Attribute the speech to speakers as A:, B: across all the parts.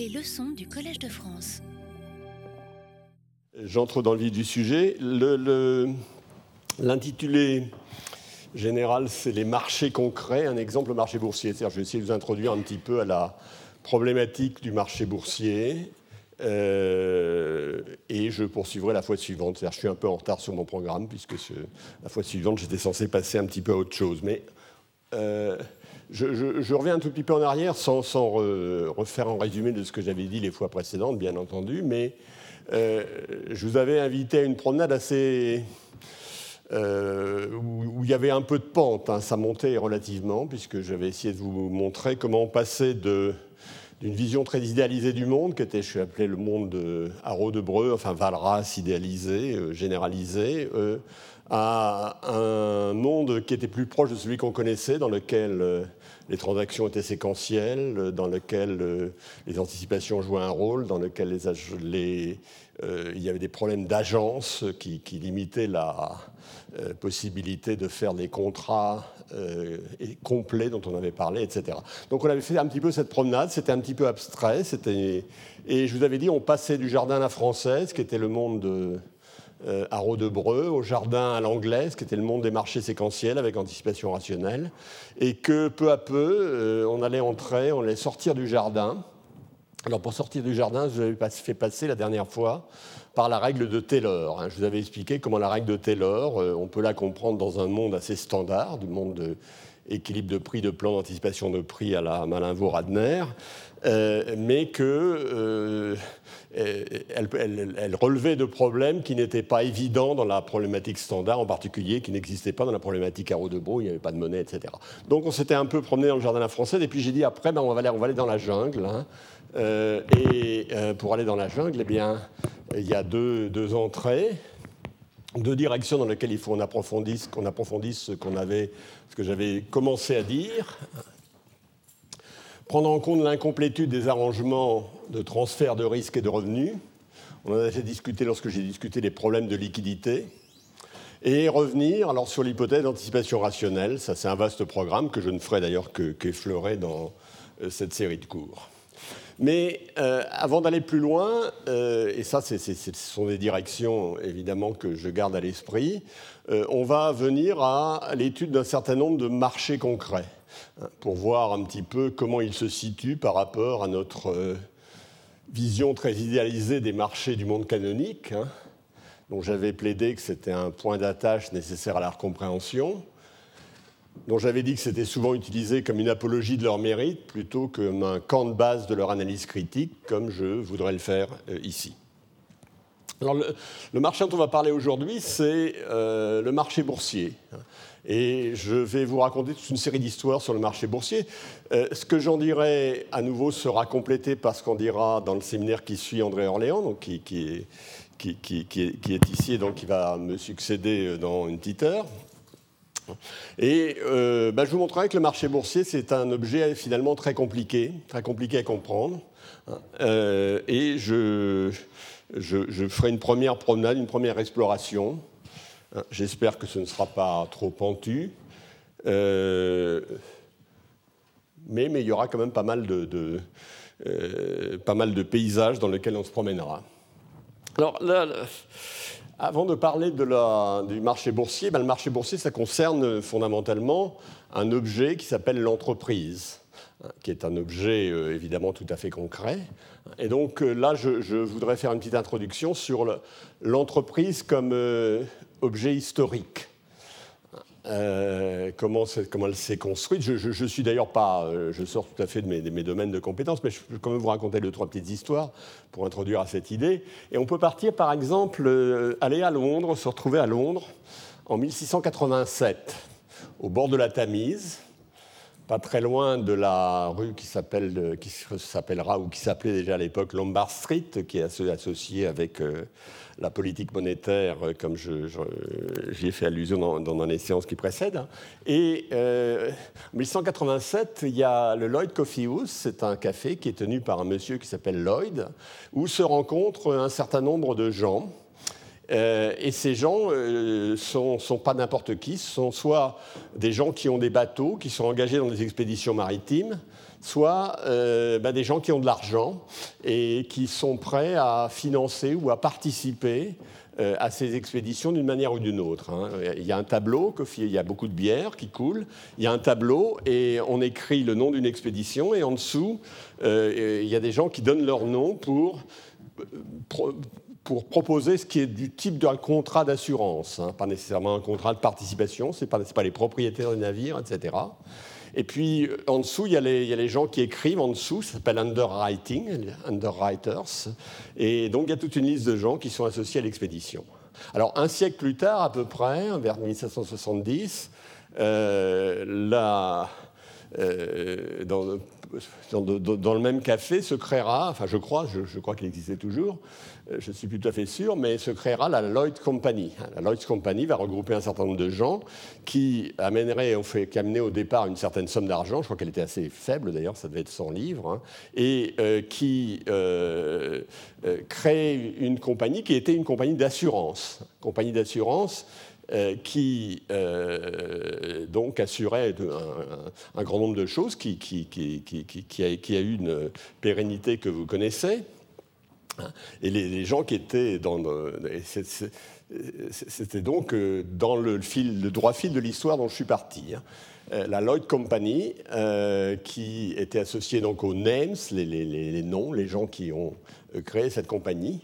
A: Les leçons du Collège de France.
B: J'entre dans le vif du sujet. L'intitulé général, c'est les marchés concrets, un exemple marché boursier. je vais essayer de vous introduire un petit peu à la problématique du marché boursier. Euh, et je poursuivrai la fois suivante. Je suis un peu en retard sur mon programme, puisque la fois suivante, j'étais censé passer un petit peu à autre chose. Mais euh, je, reviens un tout petit peu en arrière, sans, refaire un résumé de ce que j'avais dit les fois précédentes, bien entendu. Mais euh, je vous avais invité à une promenade assez euh, où, il y avait un peu de pente. Hein. ça montait relativement, puisque j'avais essayé de vous montrer comment on passait d'une vision très idéalisée du monde, qui était, je suis appelé le monde de Haro de Breu, enfin Valras idéalisé, euh, généralisé, à un monde qui était plus proche de celui qu'on connaissait, dans lequel les transactions étaient séquentielles, dans lequel les anticipations jouaient un rôle, dans lequel les, il y avait des problèmes d'agence qui, limitaient la, euh, possibilité de faire des contrats euh, complets dont on avait parlé, etc. Donc on avait fait un petit peu cette promenade, c'était un petit peu abstrait, et je vous avais dit on passait du jardin à la française, qui était le monde de euh, Haro de Breu, au jardin à l'anglaise, qui était le monde des marchés séquentiels avec anticipation rationnelle, et que peu à peu on allait entrer, on allait sortir du jardin. Alors pour sortir du jardin, je vous avais fait passer la dernière fois par la règle de Taylor. Hein. Je vous avais expliqué comment la règle de Taylor, euh, on peut la comprendre dans un monde assez standard, du monde d'équilibre de prix, de plan d'anticipation de prix à la Malinvaud-Radner, euh, mais qu'elle euh, elle, relevait de problèmes qui n'étaient pas évidents dans la problématique standard, en particulier qui n'existaient pas dans la problématique Haro de Beau, il n'y avait pas de monnaie, etc. Donc on s'était un peu promené dans le jardin française, et puis j'ai dit après, ben, on, va aller, dans la jungle. Hein. et pour aller dans la jungle, eh bien, il y a deux, entrées, deux directions dans lesquelles il faut qu'on approfondisse, approfondisse ce, avait, ce que j'avais commencé à dire. Prendre en compte l'incomplétude des arrangements de transfert de risques et de revenus. On en a déjà discuté lorsque j'ai discuté des problèmes de liquidité. Et revenir alors sur l'hypothèse d'anticipation rationnelle. Ça, c'est un vaste programme que je ne ferai d'ailleurs qu'effleurer dans euh, cette série de cours. Mais euh, avant d'aller plus loin, euh, et ça, ce sont des directions évidemment que je garde à l'esprit, on va venir à l'étude d'un certain nombre de marchés concrets pour voir un petit peu comment ils se situent par rapport à notre vision très idéalisée des marchés du monde canonique, hein, dont j'avais plaidé que c'était un point d'attache nécessaire à la compréhension dont j'avais dit que c'était souvent utilisé comme une apologie de leur mérite plutôt comme un camp de base de leur analyse critique, comme je voudrais le faire euh, ici. Alors, le, marché dont on va parler aujourd'hui, c'est euh, le marché boursier. Et je vais vous raconter toute une série d'histoires sur le marché boursier. Euh, ce que j'en dirai à nouveau sera complété par ce qu'on dira dans le séminaire qui suit André Orléans, donc qui, est, ici et donc qui va me succéder dans une petite heure. Et euh, bah, je vous montrerai que le marché boursier, c'est un objet finalement très compliqué, très compliqué à comprendre. Euh, et je, ferai une première promenade, une première exploration. J'espère que ce ne sera pas trop pentu. Euh, mais, mais, il y aura quand même pas mal de, pas mal de paysages dans lesquels on se promènera. Alors là, avant de parler du marché boursier, ben, le marché boursier, ça concerne fondamentalement un objet qui s'appelle l'entreprise, hein, qui est un objet euh, évidemment tout à fait concret. Et donc euh, là, je, voudrais faire une petite introduction sur l'entreprise comme euh, objet historique. Euh, comment, elle s'est construite? Je, je, suis d'ailleurs pas, euh, je sors tout à fait de mes, mes, domaines de compétences, mais je peux quand même vous raconter deux, trois petites histoires pour introduire à cette idée. Et on peut partir, par exemple, euh, aller à Londres, se retrouver à Londres en 1687, au bord de la Tamise, pas très loin de la rue qui s'appellera ou qui s'appelait déjà à l'époque Lombard Street, qui est associée avec la politique monétaire, euh, comme j'y ai fait allusion dans, dans, les séances qui précèdent. Et euh, en 1887, il y a le Lloyd Coffee House, c'est un café qui est tenu par un monsieur qui s'appelle Lloyd, où se rencontrent un certain nombre de gens. Euh, et ces gens ne sont, pas n'importe qui, ce sont soit des gens qui ont des bateaux, qui sont engagés dans des expéditions maritimes, soit bah, des gens qui ont de l'argent et qui sont prêts à financer ou à participer euh, à ces expéditions d'une manière ou d'une autre. Hein. Il y a un tableau, il y a beaucoup de bière qui coule, il y a un tableau et on écrit le nom d'une expédition et en dessous, euh, il y a des gens qui donnent leur nom pour, pour proposer ce qui est du type d'un contrat d'assurance, hein. pas nécessairement un contrat de participation, ce n'est pas, pas les propriétaires du navire, etc. Et puis en dessous, il y, a les, gens qui écrivent en dessous, ça s'appelle underwriting, underwriters. Et donc il y a toute une liste de gens qui sont associés à l'expédition. Alors un siècle plus tard, à peu près, vers 1770, euh, euh, dans, le même café se créera, enfin je crois, je, crois qu'il existait toujours, euh, je ne suis tout à fait sûr, mais se créera la Lloyd Company. La Lloyd Company va regrouper un certain nombre de gens qui amèneraient, on fait qu'amener au départ une certaine somme d'argent, je crois qu'elle était assez faible d'ailleurs, ça devait être 100 livres, hein, et euh, qui euh, crée une compagnie qui était une compagnie d'assurance. Compagnie d'assurance euh, qui euh, donc assurait un, grand nombre de choses, qui, qui, a, eu une pérennité que vous connaissez. Et les, gens qui étaient dans... C'était donc euh, dans le, fil, le droit fil de l'histoire dont je suis parti. Hein. La Lloyd Company, qui était associée donc aux names, les, les, noms, les gens qui ont créé cette compagnie,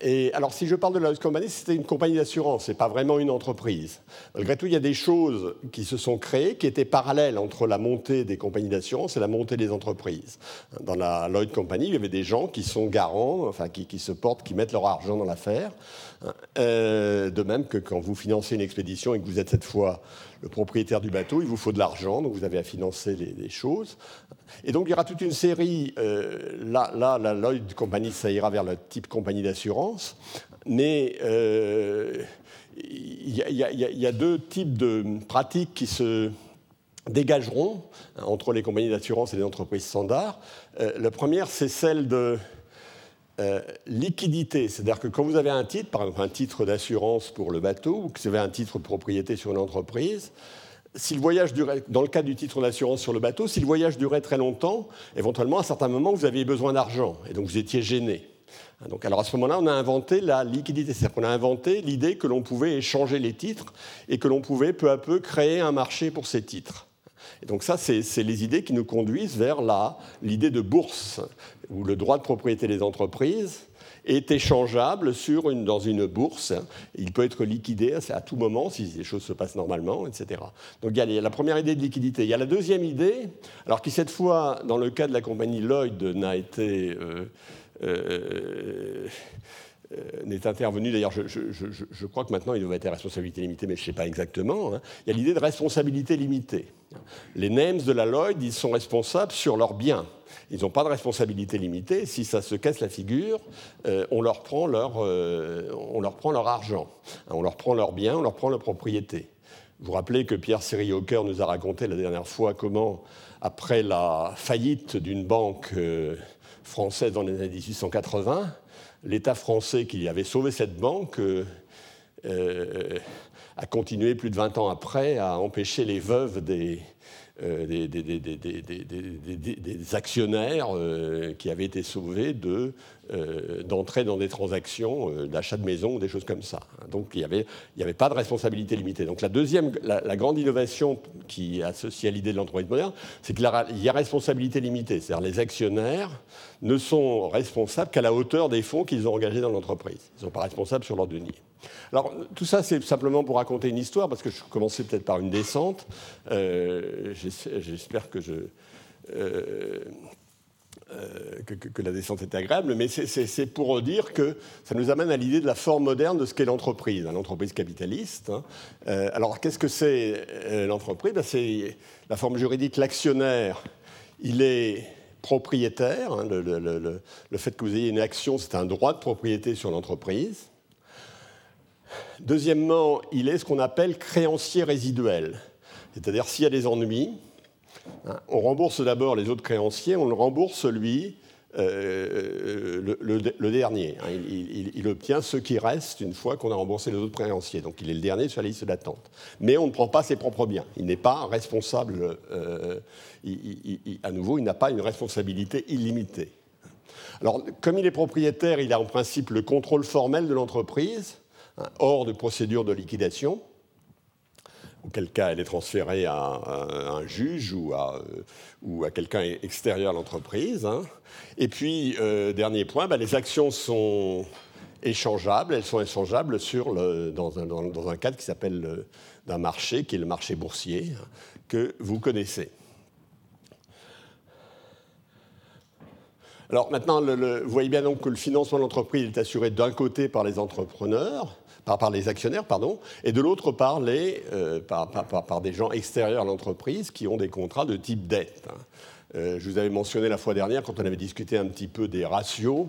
B: et alors, si je parle de la Company, c'était une compagnie d'assurance, c'est pas vraiment une entreprise. Malgré tout, il y a des choses qui se sont créées qui étaient parallèles entre la montée des compagnies d'assurance et la montée des entreprises. Dans la Lloyd Company, il y avait des gens qui sont garants, enfin qui, se portent, qui mettent leur argent dans l'affaire. Euh, de même que quand vous financez une expédition et que vous êtes cette fois le propriétaire du bateau, il vous faut de l'argent, donc vous avez à financer les, choses. Et donc il y aura toute une série, euh, là, la Lloyd Company, ça ira vers le type compagnie d'assurance, mais il y, a deux types de pratiques qui se dégageront entre les compagnies d'assurance et les entreprises standards. Euh, la première, c'est celle de liquidité, c'est-à-dire que quand vous avez un titre, par exemple un titre d'assurance pour le bateau, ou que vous avez un titre de propriété sur une entreprise, si le voyage dans le cas du titre d'assurance sur le bateau, si le voyage durait très longtemps, éventuellement, à un certain moment, vous aviez besoin d'argent, et donc vous étiez gêné. Donc, alors à ce moment-là, on a inventé la liquidité, c'est-à-dire qu'on a inventé l'idée que l'on pouvait échanger les titres et que l'on pouvait peu à peu créer un marché pour ces titres. Et donc ça, c'est les idées qui nous conduisent vers l'idée de bourse, où le droit de propriété des entreprises est échangeable sur une, dans une bourse. Il peut être liquidé à tout moment si les choses se passent normalement, etc. Donc il y a la première idée de liquidité. Il y a la deuxième idée, alors qui cette fois, dans le cas de la compagnie Lloyd, n'a été... Euh, euh, euh, n'est intervenu, d'ailleurs je, crois que maintenant il doit être responsabilité limitée, mais je ne sais pas exactement, hein. il y a l'idée de responsabilité limitée. Les names de la Lloyd, ils sont responsables sur leurs biens. Ils n'ont pas de responsabilité limitée. Si ça se casse la figure, euh, on, leur prend leur, euh, on leur prend leur argent, hein, on leur prend leurs biens, on leur prend leur propriété. Vous vous rappelez que Pierre Sérioker nous a raconté la dernière fois comment, après la faillite d'une banque euh, française dans les années 1880, l'État français qui avait sauvé cette banque a continué plus de 20 ans après à empêcher les veuves des, euh, des, actionnaires euh, qui avaient été sauvés euh, d'entrer dans des transactions d'achat de maison ou des choses comme ça. Donc il n'y avait, pas de responsabilité limitée. Donc la deuxième, la, grande innovation qui est associée à l'idée de l'entreprise moderne, c'est qu'il y a responsabilité limitée. C'est-à-dire les actionnaires ne sont responsables qu'à la hauteur des fonds qu'ils ont engagés dans l'entreprise. Ils ne sont pas responsables sur leur denier. Alors, tout ça, c'est simplement pour raconter une histoire, parce que je commençais peut-être par une descente. Euh, j'espère que, je, euh, euh, que, la descente est agréable, mais c'est pour dire que ça nous amène à l'idée de la forme moderne de ce qu'est l'entreprise, hein, l'entreprise capitaliste. Hein. alors, qu'est-ce que c'est l'entreprise? Ben, C'est la forme juridique, l'actionnaire, il est propriétaire. Hein, le fait que vous ayez une action, c'est un droit de propriété sur l'entreprise. Deuxièmement, il est ce qu'on appelle créancier résiduel. C'est-à-dire s'il y a des ennuis, hein, on rembourse d'abord les autres créanciers, on le rembourse lui euh, le, dernier. Hein. il, obtient ce qui reste une fois qu'on a remboursé les autres créanciers. Donc il est le dernier sur la liste d'attente. Mais on ne prend pas ses propres biens. Il n'est pas responsable. Euh, à nouveau, il n'a pas une responsabilité illimitée. Alors, comme il est propriétaire, il a en principe le contrôle formel de l'entreprise, hors de procédure de liquidation auquel cas elle est transférée à, un juge ou à, euh, ou à quelqu'un extérieur à l'entreprise. Hein. Et puis, euh, dernier point, bah, les actions sont échangeables, elles sont échangeables dans, un, cadre qui s'appelle d'un marché, qui est le marché boursier, que vous connaissez. Alors maintenant, vous voyez bien donc que le financement de l'entreprise est assuré d'un côté par les entrepreneurs, par, les actionnaires, pardon, et de l'autre par, euh, par, des gens extérieurs à l'entreprise qui ont des contrats de type dette. Hein. Euh, je vous avais mentionné la fois dernière, quand on avait discuté un petit peu des ratios,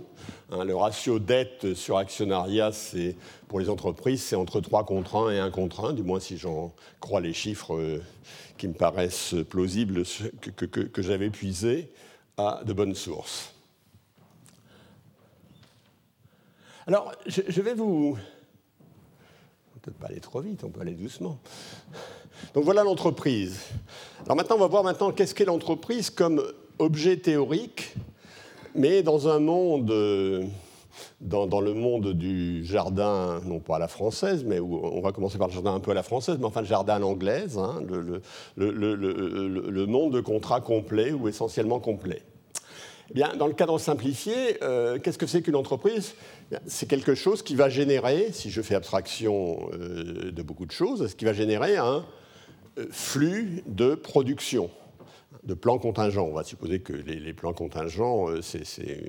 B: hein, le ratio dette sur actionnariat, pour les entreprises, c'est entre 3 contre 1 et 1 contre 1, du moins si j'en crois les chiffres euh, qui me paraissent plausibles, que, que j'avais puisés à de bonnes sources. Alors, je vais vous, peut pas aller trop vite, on peut aller doucement. Donc voilà l'entreprise. Alors maintenant, on va voir maintenant qu'est-ce qu'est l'entreprise comme objet théorique, mais dans un monde, dans, le monde du jardin, non pas à la française, mais où on va commencer par le jardin un peu à la française, mais enfin le jardin à l'anglaise, hein, le, monde de contrat complet ou essentiellement complet. Eh bien, dans le cadre simplifié, euh, qu'est-ce que c'est qu'une entreprise? C'est quelque chose qui va générer, si je fais abstraction euh, de beaucoup de choses, ce qui va générer un euh, flux de production, de plans contingents. On va supposer que les, plans contingents, c'est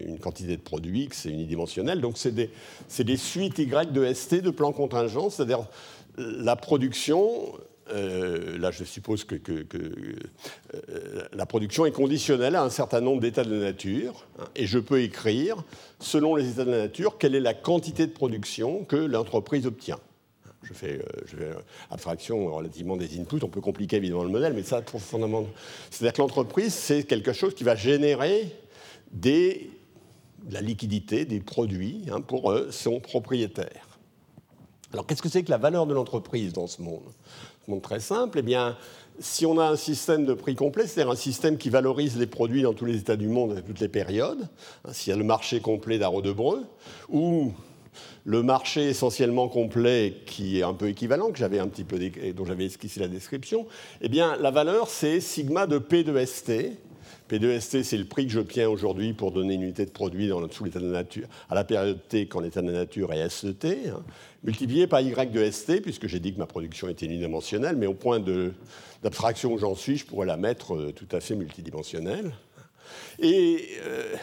B: une quantité de produits, que c'est unidimensionnel. Donc, c'est des, des, suites Y de ST de plans contingents, c'est-à-dire la production euh, là je suppose que, euh, la production est conditionnelle à un certain nombre d'états de nature, hein, et je peux écrire, selon les états de la nature, quelle est la quantité de production que l'entreprise obtient. Je fais, euh, abstraction relativement des inputs, on peut compliquer évidemment le modèle, mais ça, fondamentalement. C'est-à-dire que l'entreprise, c'est quelque chose qui va générer des, de la liquidité, des produits hein, pour son propriétaire. Alors qu'est-ce que c'est que la valeur de l'entreprise dans ce monde? Très simple, eh bien, si on a un système de prix complet, c'est-à-dire un système qui valorise les produits dans tous les états du monde à toutes les périodes, hein, s'il y a le marché complet d'Arro de Breu, ou le marché essentiellement complet qui est un peu équivalent, que j'avais un petit peu, dont j'avais esquissé la description, eh bien, la valeur, c'est sigma de P de ST, P2ST, c'est le prix que j'obtiens aujourd'hui pour donner une unité de produit dans, sous l'état de la nature, à la période T quand l'état de la nature est ST, hein, multiplié par Y de ST, puisque j'ai dit que ma production était unidimensionnelle, mais au point d'abstraction où j'en suis, je pourrais la mettre euh, tout à fait multidimensionnelle. Et euh,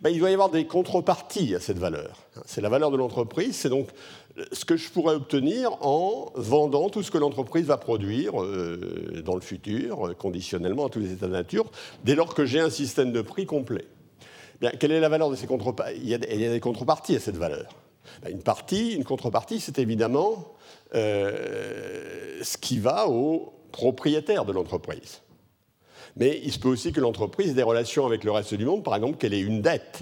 B: ben, il doit y avoir des contreparties à cette valeur. C'est la valeur de l'entreprise, c'est donc ce que je pourrais obtenir en vendant tout ce que l'entreprise va produire euh, dans le futur, conditionnellement à tous les états de nature, dès lors que j'ai un système de prix complet. Bien, quelle est la valeur de ces contreparties il, y a des contreparties à cette valeur. Ben, une partie, une contrepartie, c'est évidemment euh, ce qui va au propriétaire de l'entreprise. Mais il se peut aussi que l'entreprise ait des relations avec le reste du monde, par exemple qu'elle ait une dette.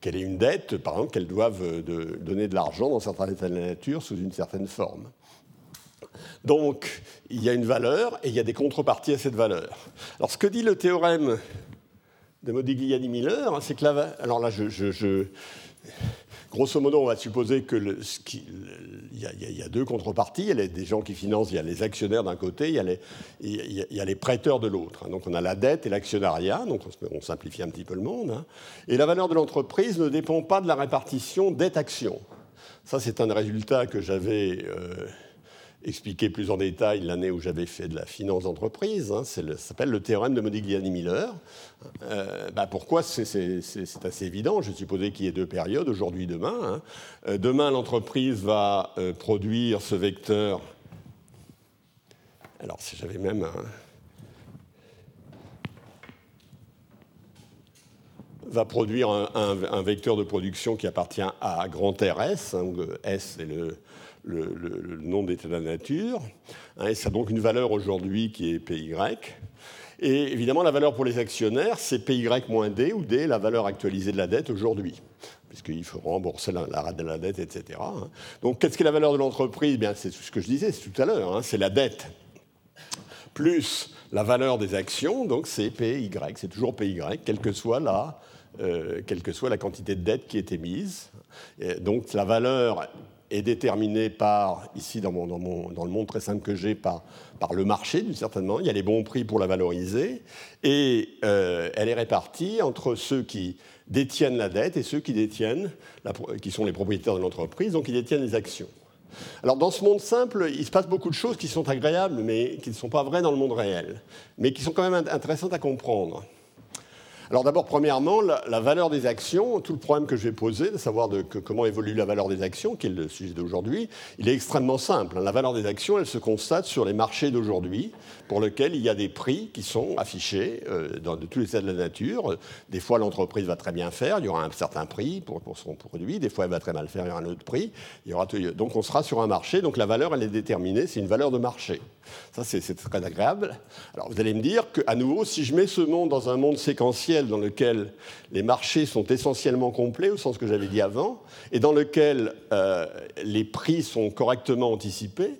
B: Qu'elle ait une dette, par exemple, qu'elle doive euh, donner de l'argent dans certains états de la nature sous une certaine forme. Donc, il y a une valeur et il y a des contreparties à cette valeur. Alors, ce que dit le théorème de Modigliani-Miller, hein, c'est que là, alors là, je, Grosso modo, on va supposer qu'il y, a deux contreparties. Il y a des gens qui financent, il y a les actionnaires d'un côté, il y a les, il y a les prêteurs de l'autre. Hein. Donc on a la dette et l'actionnariat, donc on, simplifie un petit peu le monde. Hein. Et la valeur de l'entreprise ne dépend pas de la répartition dette-action. Ça, c'est un résultat que j'avais euh, expliqué plus en détail l'année où j'avais fait de la finance d'entreprise. Hein, ça s'appelle le théorème de Modigliani-Miller. Euh, bah, pourquoi c'est assez évident. Je supposais qu'il y ait deux périodes, aujourd'hui demain. Hein. Euh, demain, l'entreprise va euh, produire ce vecteur. Alors, si j'avais même va produire un, vecteur de production qui appartient à grand RS, hein, S est le, le, nom d'état de la nature. Hein, et ça a donc une valeur aujourd'hui qui est PY. Et évidemment, la valeur pour les actionnaires, c'est PY moins D, où D la valeur actualisée de la dette aujourd'hui, puisqu'il faut rembourser la, rate de la dette, etc. Hein. Donc, qu'est-ce qu'est la valeur de l'entreprise? Bien, C'est ce que je disais tout à l'heure, hein. c'est la dette plus la valeur des actions, donc c'est PY, c'est toujours PY, quelle que soit la, euh, quelle que soit la quantité de dette qui est émise. donc la valeur est déterminée par, ici dans, mon, dans, le monde très simple que j'ai, par, par le marché, d'une certaine manière. Il y a les bons prix pour la valoriser, et euh, elle est répartie entre ceux qui détiennent la dette et ceux qui détiennent, qui sont les propriétaires de l'entreprise, donc qui détiennent les actions. Alors dans ce monde simple, il se passe beaucoup de choses qui sont agréables, mais qui ne sont pas vraies dans le monde réel, mais qui sont quand même intéressantes à comprendre. Alors d'abord, premièrement, la, valeur des actions, tout le problème que je vais poser, de savoir comment évolue la valeur des actions, qui est le sujet d'aujourd'hui, il est extrêmement simple. La valeur des actions, elle se constate sur les marchés d'aujourd'hui, pour lesquels il y a des prix qui sont affichés euh, dans de tous les états de la nature. Des fois, l'entreprise va très bien faire, il y aura un certain prix pour, son produit. Des fois, elle va très mal faire, il y aura un autre prix. Donc on sera sur un marché, donc la valeur, elle est déterminée, c'est une valeur de marché. Ça, c'est très agréable. Alors vous allez me dire qu'à nouveau, si je mets ce monde dans un monde séquentiel, dans lequel les marchés sont essentiellement complets, au sens que j'avais dit avant, et dans lequel euh, les prix sont correctement anticipés,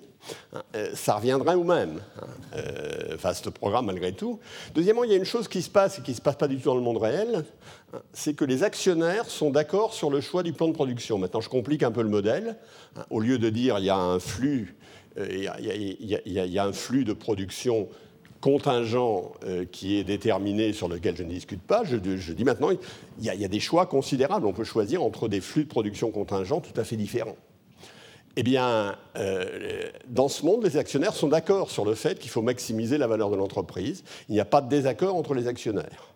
B: ça reviendrait au même, hein, euh, vaste programme malgré tout. Deuxièmement, il y a une chose qui se passe et qui ne se passe pas du tout dans le monde réel, hein, c'est que les actionnaires sont d'accord sur le choix du plan de production. Maintenant, je complique un peu le modèle. Au lieu de dire il y a un flux, il y a, il y a un flux de production contingent euh, qui est déterminé, sur lequel je ne discute pas, je, dis maintenant, il y, a, des choix considérables. On peut choisir entre des flux de production contingents tout à fait différents. Eh bien, euh, dans ce monde, les actionnaires sont d'accord sur le fait qu'il faut maximiser la valeur de l'entreprise. Il n'y a pas de désaccord entre les actionnaires.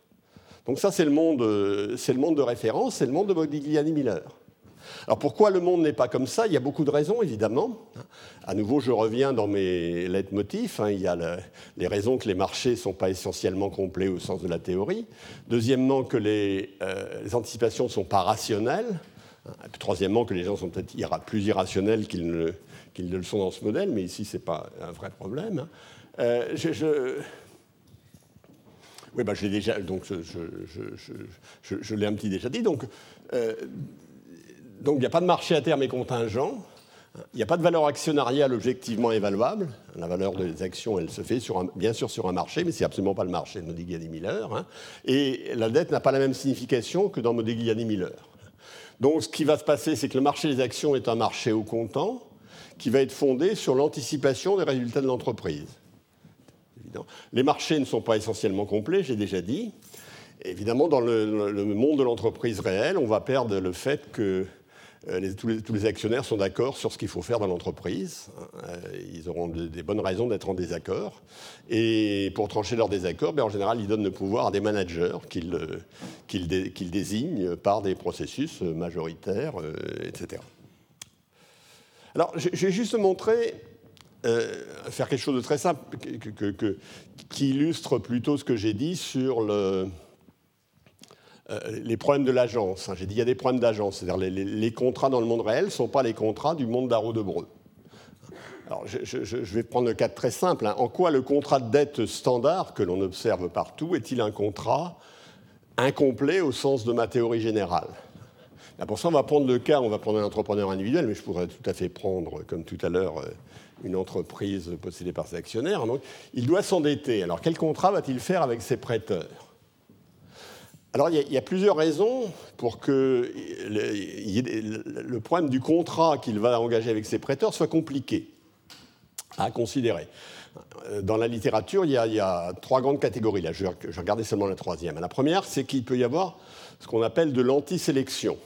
B: Donc ça, c'est le, monde, euh, le monde de référence, c'est le monde de Modigliani Miller. Alors pourquoi le monde n'est pas comme ça? Il y a beaucoup de raisons, évidemment. À nouveau, je reviens dans mes leitmotifs. Hein. Il y a les raisons que les marchés ne sont pas essentiellement complets au sens de la théorie. Deuxièmement, que les, euh, anticipations ne sont pas rationnelles. Troisièmement, que les gens sont peut-être plus irrationnels qu'ils ne, le sont dans ce modèle, mais ici, ce n'est pas un vrai problème. Hein. Euh, je, Oui, bah, je l'ai déjà, donc je, l'ai un petit déjà dit. Donc, euh, il n'y a pas de marché à terme et contingent. Il n'y a pas de valeur actionnariale objectivement évaluable. La valeur des actions, elle se fait bien sûr sur un marché, mais ce n'est absolument pas le marché de Modigliani Miller. Hein. Et la dette n'a pas la même signification que dans Modigliani Miller. Donc ce qui va se passer, c'est que le marché des actions est un marché au comptant qui va être fondé sur l'anticipation des résultats de l'entreprise. Les marchés ne sont pas essentiellement complets, j'ai déjà dit. Évidemment, dans le, monde de l'entreprise réelle, on va perdre le fait que euh, tous, les, actionnaires sont d'accord sur ce qu'il faut faire dans l'entreprise. Euh, ils auront des bonnes raisons d'être en désaccord. Et pour trancher leur désaccord, ben, en général, ils donnent le pouvoir à des managers qu'ils euh, désignent par des processus majoritaires, etc. Alors, je, vais juste montrer, faire quelque chose de très simple, qui illustre plutôt ce que j'ai dit sur le, euh, les problèmes de l'agence. Hein. J'ai dit il y a des problèmes d'agence. C'est-à-dire les, les, contrats dans le monde réel ne sont pas les contrats du monde d'Arro de Breu. Alors, je, vais prendre le cas très simple. Hein. En quoi le contrat de dette standard que l'on observe partout est-il un contrat incomplet au sens de ma théorie générale? Pour ça, on va prendre le cas, on va prendre un entrepreneur individuel, mais je pourrais tout à fait prendre, comme tout à l'heure, euh, une entreprise possédée par ses actionnaires. Il doit s'endetter. Alors, quel contrat va-t-il faire avec ses prêteurs? Alors, il y, a, plusieurs raisons pour que le, problème du contrat qu'il va engager avec ses prêteurs soit compliqué à considérer. Dans la littérature, il y a, trois grandes catégories. Là, je, je regardais seulement la troisième. La première, c'est qu'il peut y avoir ce qu'on appelle de l'antisélection.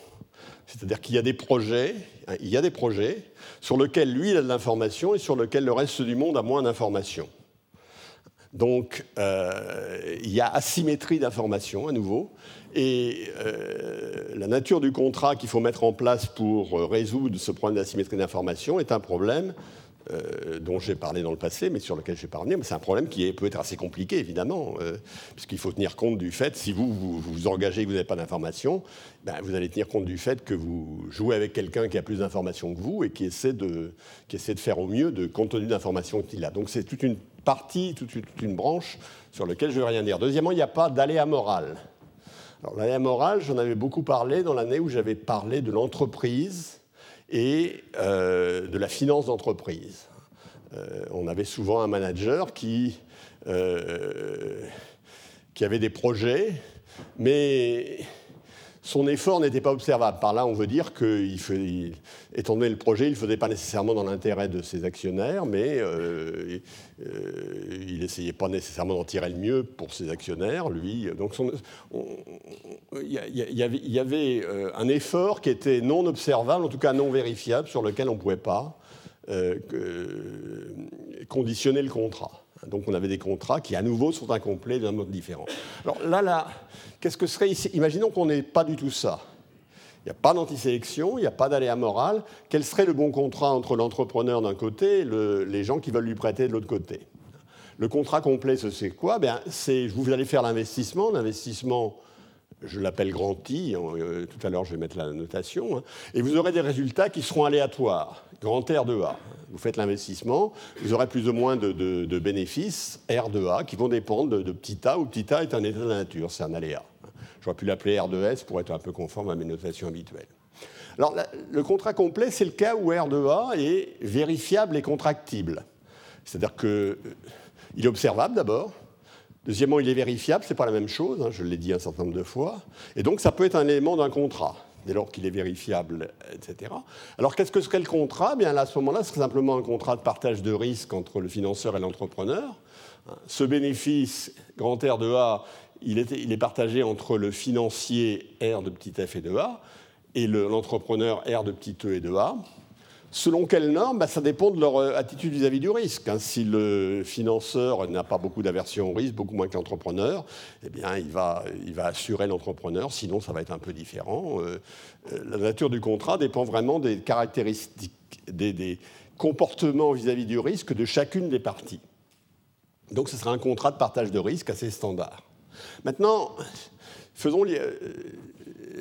B: C'est-à-dire qu'il y a des projets, il y a des projets sur lesquels lui il a de l'information et sur lesquels le reste du monde a moins d'informations. Donc, euh, il y a asymétrie d'information à nouveau. Et euh, la nature du contrat qu'il faut mettre en place pour euh, résoudre ce problème d'asymétrie d'information est un problème dont j'ai parlé dans le passé, mais sur lequel je vais pas revenir. Mais c'est un problème qui peut être assez compliqué, évidemment, puisqu'il faut tenir compte du fait, si vous vous, engagez et que vous n'avez pas d'informations, ben, vous allez tenir compte du fait que vous jouez avec quelqu'un qui a plus d'informations que vous et qui essaie de, qui essaie de faire au mieux de compte tenu d'informations qu'il a. Donc c'est toute une partie, toute, une branche sur laquelle je ne vais rien dire. Deuxièmement, il n'y a pas d'aléa moral. Alors l'aléa moral, j'en avais beaucoup parlé dans l'année où j'avais parlé de l'entreprise et euh, de la finance d'entreprise. Euh, on avait souvent un manager qui, euh, qui avait des projets, mais son effort n'était pas observable. Par là, on veut dire qu'étant donné le projet, il ne faisait pas nécessairement dans l'intérêt de ses actionnaires, mais euh, euh, il n'essayait pas nécessairement d'en tirer le mieux pour ses actionnaires, lui. Il y, avait euh, un effort qui était non observable, en tout cas non vérifiable, sur lequel on ne pouvait pas conditionner le contrat. Donc on avait des contrats qui à nouveau sont incomplets d'un mode différent. Alors là, là, qu'est-ce que serait ici? Imaginons qu'on n'ait pas du tout ça. Il n'y a pas d'antisélection, il n'y a pas d'aléa moral. Quel serait le bon contrat entre l'entrepreneur d'un côté et les gens qui veulent lui prêter de l'autre côté? Le contrat complet, c'est quoi? Ben, c'est, Vous allez faire l'investissement. L'investissement, je l'appelle grand I, euh, tout à l'heure je vais mettre la notation, hein, et vous aurez des résultats qui seront aléatoires, grand R de A. Vous faites l'investissement, vous aurez plus ou moins de, bénéfices R de A qui vont dépendre de, petit a, où petit a est un état de la nature, c'est un aléa. J'aurais pu l'appeler R de S pour être un peu conforme à mes notations habituelles. Alors le contrat complet, c'est le cas où R de A est vérifiable et contractible. C'est-à-dire qu'il euh, est observable d'abord, Deuxièmement, il est vérifiable, ce n'est pas la même chose, hein, je l'ai dit un certain nombre de fois. Et donc, ça peut être un élément d'un contrat, dès lors qu'il est vérifiable, etc. Alors, qu'est-ce que serait le contrat? Bien, à ce moment-là, ce serait simplement un contrat de partage de risque entre le financeur et l'entrepreneur. Ce bénéfice, grand R de A, il est, il est, partagé entre le financier R de petit f et de A et l'entrepreneur R de petit e et de A. Selon quelles normes bah, Ça dépend de leur euh, attitude vis-à-vis du risque. Hein. Si le financeur n'a pas beaucoup d'aversion au risque, beaucoup moins que l'entrepreneur, eh bien, il va, assurer l'entrepreneur, sinon ça va être un peu différent. Euh, euh, la nature du contrat dépend vraiment des caractéristiques, des, comportements vis-à-vis du risque de chacune des parties. Donc ce sera un contrat de partage de risque assez standard. Maintenant, faisons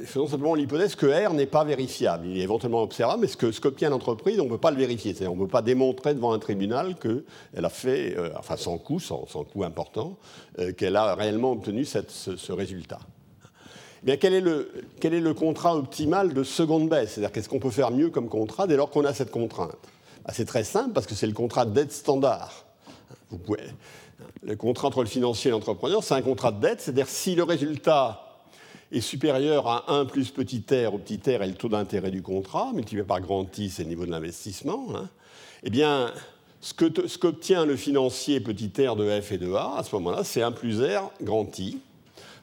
B: faisons simplement l'hypothèse que R n'est pas vérifiable. Il est éventuellement observable, mais ce que qu'obtient l'entreprise, on ne peut pas le vérifier. On ne peut pas démontrer devant un tribunal qu'elle a fait, euh, enfin sans coût, sans, coût important, euh, qu'elle a réellement obtenu ce, résultat. Eh bien, quel est, le, quel est le contrat optimal de seconde baisse? C'est-à-dire qu'est-ce qu'on peut faire mieux comme contrat dès lors qu'on a cette contrainte? Bah, C'est très simple parce que c'est le contrat de dette standard. Vous pouvez, le contrat entre le financier et l'entrepreneur, c'est un contrat de dette, c'est-à-dire si le résultat est supérieur à 1 plus petit r, où petit r est le taux d'intérêt du contrat, multiplié par grand I, c'est le niveau de l'investissement, hein, eh bien, ce qu'obtient le financier petit r de f et de a, à ce moment-là, c'est 1 plus r grand I.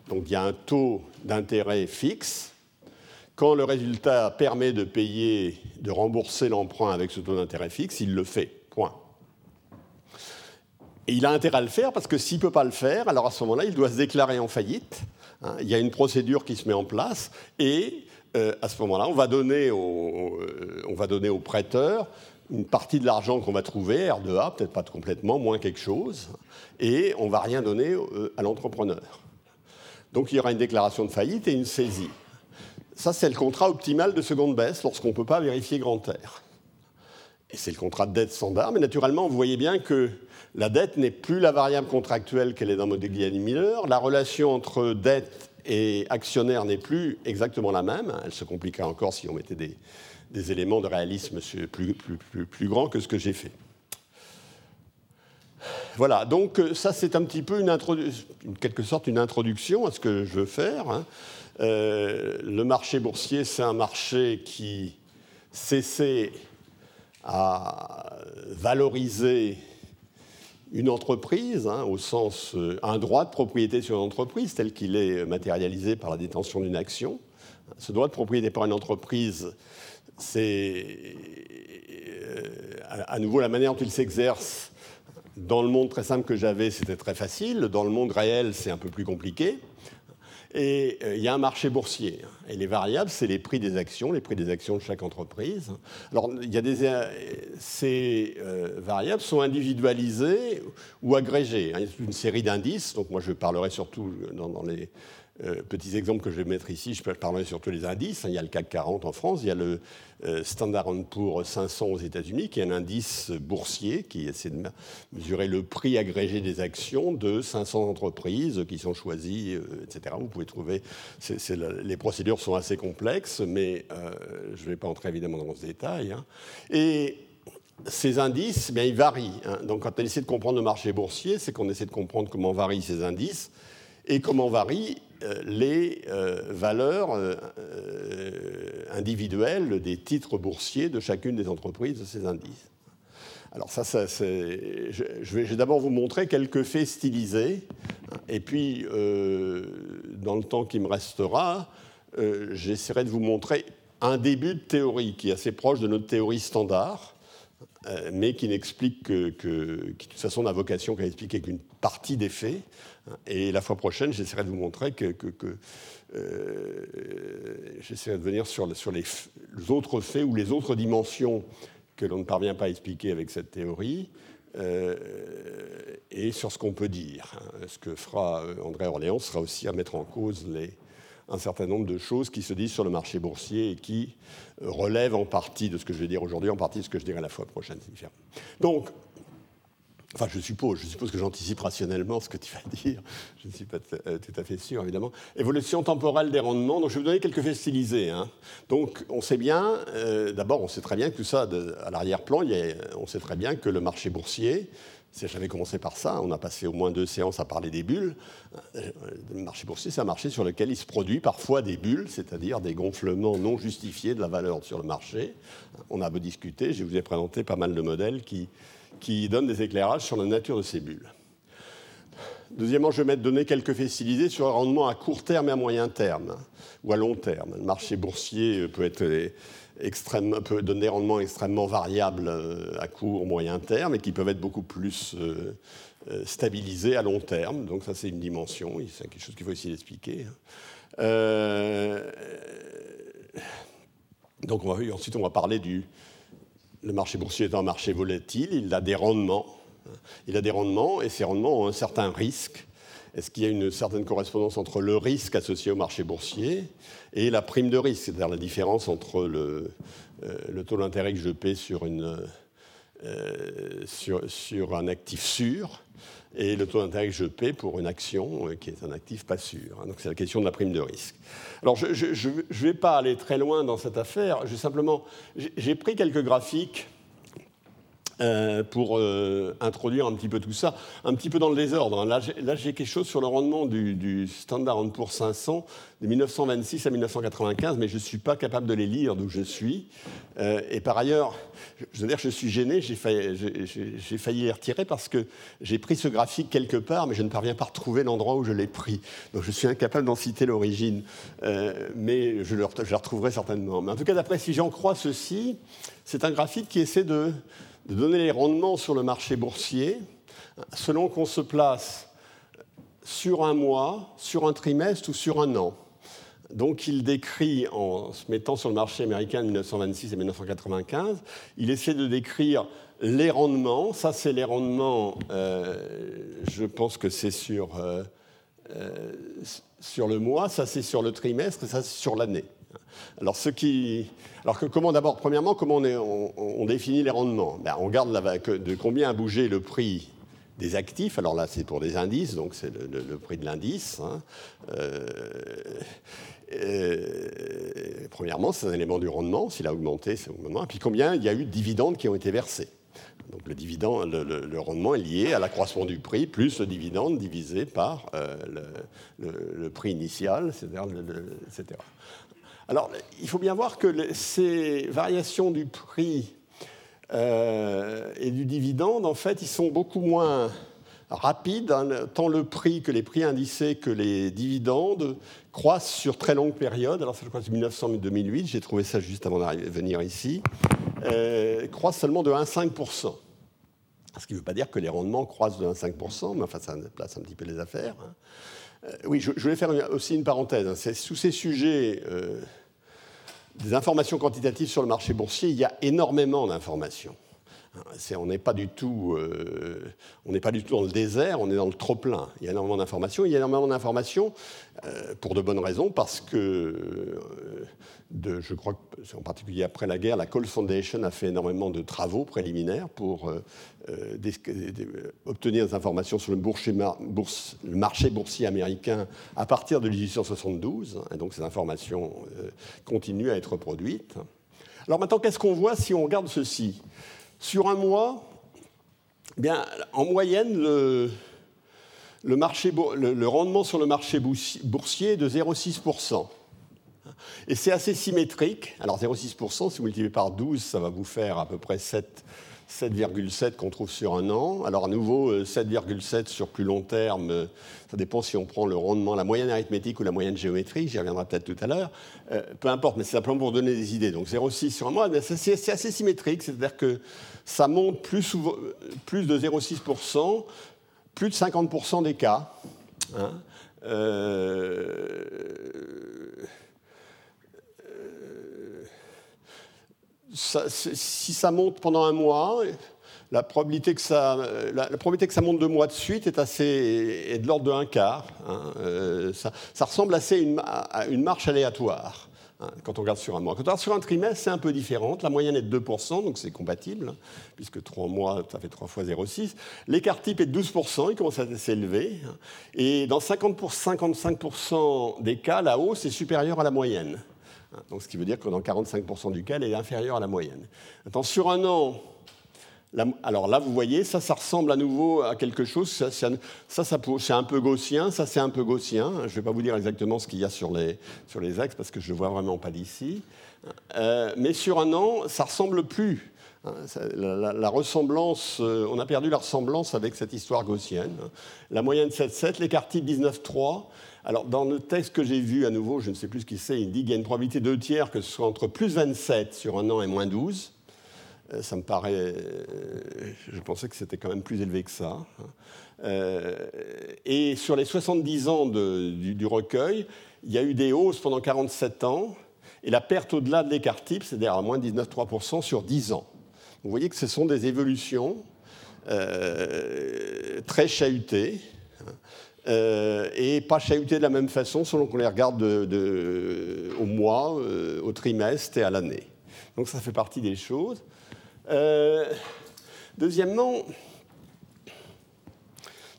B: Donc il y a un taux d'intérêt fixe. Quand le résultat permet de payer, de rembourser l'emprunt avec ce taux d'intérêt fixe, il le fait. Point. Et il a intérêt à le faire parce que s'il ne peut pas le faire, alors à ce moment-là, il doit se déclarer en faillite Hein, il y a une procédure qui se met en place et euh, à ce moment-là, on, va donner au, euh, on va donner au prêteur une partie de l'argent qu'on va trouver, R2A, peut-être pas complètement, moins quelque chose, et on ne va rien donner euh, à l'entrepreneur. Donc il y aura une déclaration de faillite et une saisie. Ça, c'est le contrat optimal de seconde baisse lorsqu'on ne peut pas vérifier grand R. C'est le contrat de dette standard, mais naturellement, vous voyez bien que la dette n'est plus la variable contractuelle qu'elle est dans Modigliani-Miller. La relation entre dette et actionnaire n'est plus exactement la même. Elle se compliquerait encore si on mettait des, éléments de réalisme plus, grands que ce que j'ai fait. Voilà, donc euh, ça c'est un petit peu une quelque sorte une introduction à ce que je veux faire. Hein. Euh, le marché boursier, c'est un marché qui cessait à valoriser une entreprise, hein, au sens euh, un droit de propriété sur une entreprise tel qu'il est matérialisé par la détention d'une action. Ce droit de propriété par une entreprise, c'est euh, à nouveau la manière dont il s'exerce. Dans le monde très simple que j'avais, c'était très facile. Dans le monde réel, c'est un peu plus compliqué. Et euh, il y a un marché boursier. Et les variables, c'est les prix des actions, les prix des actions de chaque entreprise. Alors, il y a des, euh, ces euh, variables sont individualisées ou agrégées. Hein. Il y a une série d'indices. Donc, moi, je parlerai surtout dans, les, euh, petits exemples que je vais mettre ici, je peux parler surtout des indices. Hein. Il y a le CAC 40 en France, il y a le euh, Standard Poor's 500 aux États-Unis, qui est un indice boursier qui essaie de mesurer le prix agrégé des actions de 500 entreprises qui sont choisies, euh, etc. Vous pouvez trouver, les procédures sont assez complexes, mais je ne vais pas entrer évidemment dans ce détail. Hein. Et ces indices, eh bien, ils varient. Hein. Donc, quand on essaie de comprendre le marché boursier, c'est qu'on essaie de comprendre comment varient ces indices et comment varient euh, les euh, valeurs euh, individuelles des titres boursiers de chacune des entreprises de ces indices? Alors ça, ça je, vais, d'abord vous montrer quelques faits stylisés, et puis dans le temps qui me restera, j'essaierai de vous montrer un début de théorie qui est assez proche de notre théorie standard, mais qui n'explique que, qui de toute façon n'a vocation qu'à expliquer qu'une partie des faits, et la fois prochaine, j'essaierai de vous montrer que, euh, j'essaierai de venir sur, les, autres faits ou les autres dimensions que l'on ne parvient pas à expliquer avec cette théorie, euh, et sur ce qu'on peut dire. Ce que fera euh, André Orléans sera aussi à mettre en cause un certain nombre de choses qui se disent sur le marché boursier et qui relèvent en partie de ce que je vais dire aujourd'hui, en partie de ce que je dirai la fois prochaine. Donc, Enfin, je suppose, je suppose que j'anticipe rationnellement ce que tu vas dire. Je ne suis pas euh, tout à fait sûr, évidemment. Évolution temporelle des rendements. Donc, je vais vous donner quelques faits stylisés. Hein. Donc, on sait bien, euh, d'abord, on sait très bien que tout ça, à l'arrière-plan, on sait très bien que le marché boursier, si j'avais commencé par ça, on a passé au moins deux séances à parler des bulles. Euh, le marché boursier, c'est un marché sur lequel il se produit parfois des bulles, c'est-à-dire des gonflements non justifiés de la valeur sur le marché. On a beau discuter, je vous ai présenté pas mal de modèles qui qui donne des éclairages sur la nature de ces bulles. Deuxièmement, je vais mettre donner quelques faits stylisés sur le rendement à court terme et à moyen terme, ou à long terme. Le marché boursier peut, être peut donner des rendements extrêmement variables euh, à court, moyen terme, et qui peuvent être beaucoup plus euh, euh, stabilisés à long terme. Donc ça, c'est une dimension, c'est quelque chose qu'il faut essayer d'expliquer. donc ensuite, on va parler du, le marché boursier est un marché volatile, il a des rendements. Il a des rendements et ces rendements ont un certain risque. Est-ce qu'il y a une certaine correspondance entre le risque associé au marché boursier et la prime de risque, c'est-à-dire la différence entre le, euh, taux d'intérêt que je paie sur, euh, un actif sûr et le taux d'intérêt que je paie pour une action euh, qui est un actif pas sûr. Donc c'est la question de la prime de risque. Alors je ne vais pas aller très loin dans cette affaire, simplement, j'ai pris quelques graphiques euh, pour euh, introduire un petit peu tout ça, un petit peu dans le désordre. Là, j'ai quelque chose sur le rendement du, Standard Poor's 500 de 1926 à 1995, mais je ne suis pas capable de les lire d'où je suis. Euh, et par ailleurs, je veux dire, je suis gêné, j'ai failli, failli, les retirer parce que j'ai pris ce graphique quelque part, mais je ne parviens pas à retrouver l'endroit où je l'ai pris. Donc je suis incapable d'en citer l'origine, mais je le, je le retrouverai certainement. Mais en tout cas, d'après si j'en crois ceci, c'est un graphique qui essaie de de donner les rendements sur le marché boursier selon qu'on se place sur un mois, sur un trimestre ou sur un an. Donc il décrit, en se mettant sur le marché américain de 1926 et 1995, il essaie de décrire les rendements. Ça, c'est les rendements, euh, je pense que c'est sur, euh, euh, sur le mois, ça c'est sur le trimestre, et ça c'est sur l'année. Alors, ce qui, alors que comment d'abord, premièrement, comment on, définit les rendements? Ben, On regarde de combien a bougé le prix des actifs. Alors là, c'est pour des indices, donc c'est le, prix de l'indice. Hein. Euh, premièrement, c'est un élément du rendement. S'il a augmenté, c'est. Et puis combien il y a eu de dividendes qui ont été versés? Donc le, dividende, le, rendement est lié à l'accroissement du prix plus le dividende divisé par euh, le, prix initial, etc. Alors, il faut bien voir que ces variations du prix euh, et du dividende, en fait, ils sont beaucoup moins rapides, hein, tant le prix que les prix indicés que les dividendes croissent sur très longue période. Alors, ça, que c'est 1900-2008, j'ai trouvé ça juste avant de venir ici, euh, croissent seulement de 1,5%. Ce qui ne veut pas dire que les rendements croissent de 1,5%, mais enfin, ça place un petit peu les affaires. Hein. Euh, oui, je, voulais faire aussi une parenthèse. Hein. Sous ces sujets des informations quantitatives sur le marché boursier, il y a énormément d'informations. On n'est pas, du tout, euh, dans le désert, on est dans le trop-plein. Il y a énormément d'informations. Il y a énormément d'informations euh, pour de bonnes raisons, parce que, euh, je crois que, en particulier après la guerre, la Cole Foundation a fait énormément de travaux préliminaires pour obtenir des informations sur le, marché boursier américain à partir de 1872. Et donc ces informations continuent à être produites. Alors maintenant, qu'est-ce qu'on voit si on regarde ceci? Sur un mois, bien, en moyenne, le, rendement sur le marché boursier est de 0,6%. Et c'est assez symétrique. Alors 0,6%, si vous multipliez par 12, ça va vous faire à peu près 7, 7,7 qu'on trouve sur un an. Alors à nouveau, 7,7 euh, sur plus long terme, euh, ça dépend si on prend le rendement, la moyenne arithmétique ou la moyenne géométrique, j'y reviendrai peut-être tout à l'heure. Euh, peu importe, mais c'est simplement pour donner des idées. Donc 0,6 sur un mois, c'est assez symétrique, c'est-à-dire que ça monte plus, de 0,6%, plus de 50% des cas. Hein si ça monte pendant un mois, la probabilité, que ça, monte deux mois de suite est de l'ordre de un quart. Hein. Euh, ça, ressemble assez à une, marche aléatoire hein, quand on regarde sur un mois. Quand on regarde sur un trimestre, c'est un peu différent. La moyenne est de 2%, donc c'est compatible, hein, puisque trois mois, ça fait 3 fois 0,6. L'écart type est de 12%, il commence à s'élever. Et dans 50 pour 55% des cas, la hausse est supérieure à la moyenne. Donc, ce qui veut dire que dans 45% du cas, elle est inférieure à la moyenne. Attends, sur un an, alors là, vous voyez, ça, ça ressemble à nouveau à quelque chose. Ça, ça, c'est un peu gaussien, ça, c'est un peu gaussien. Je ne vais pas vous dire exactement ce qu'il y a sur les, sur les axes parce que je ne vois vraiment pas d'ici. Euh, mais sur un an, ça ressemble plus. Hein, la, ressemblance, euh, on a perdu la ressemblance avec cette histoire gaussienne. La moyenne 7,7, l'écart type 19,3. Alors, dans le texte que j'ai vu, à nouveau, je ne sais plus ce qu'il c'est, il dit qu'il y a une probabilité de tiers que ce soit entre plus 27 sur un an et moins 12. Euh, ça me paraît. Euh, je pensais que c'était quand même plus élevé que ça. Euh, et sur les 70 ans du, recueil, il y a eu des hausses pendant 47 ans, et la perte au-delà de l'écart type, c'est-à-dire à moins 19,3% sur 10 ans. Vous voyez que ce sont des évolutions très chahutées. Euh, et pas chahuter de la même façon selon qu'on les regarde au mois, euh, au trimestre et à l'année. Donc ça fait partie des choses. Euh, deuxièmement,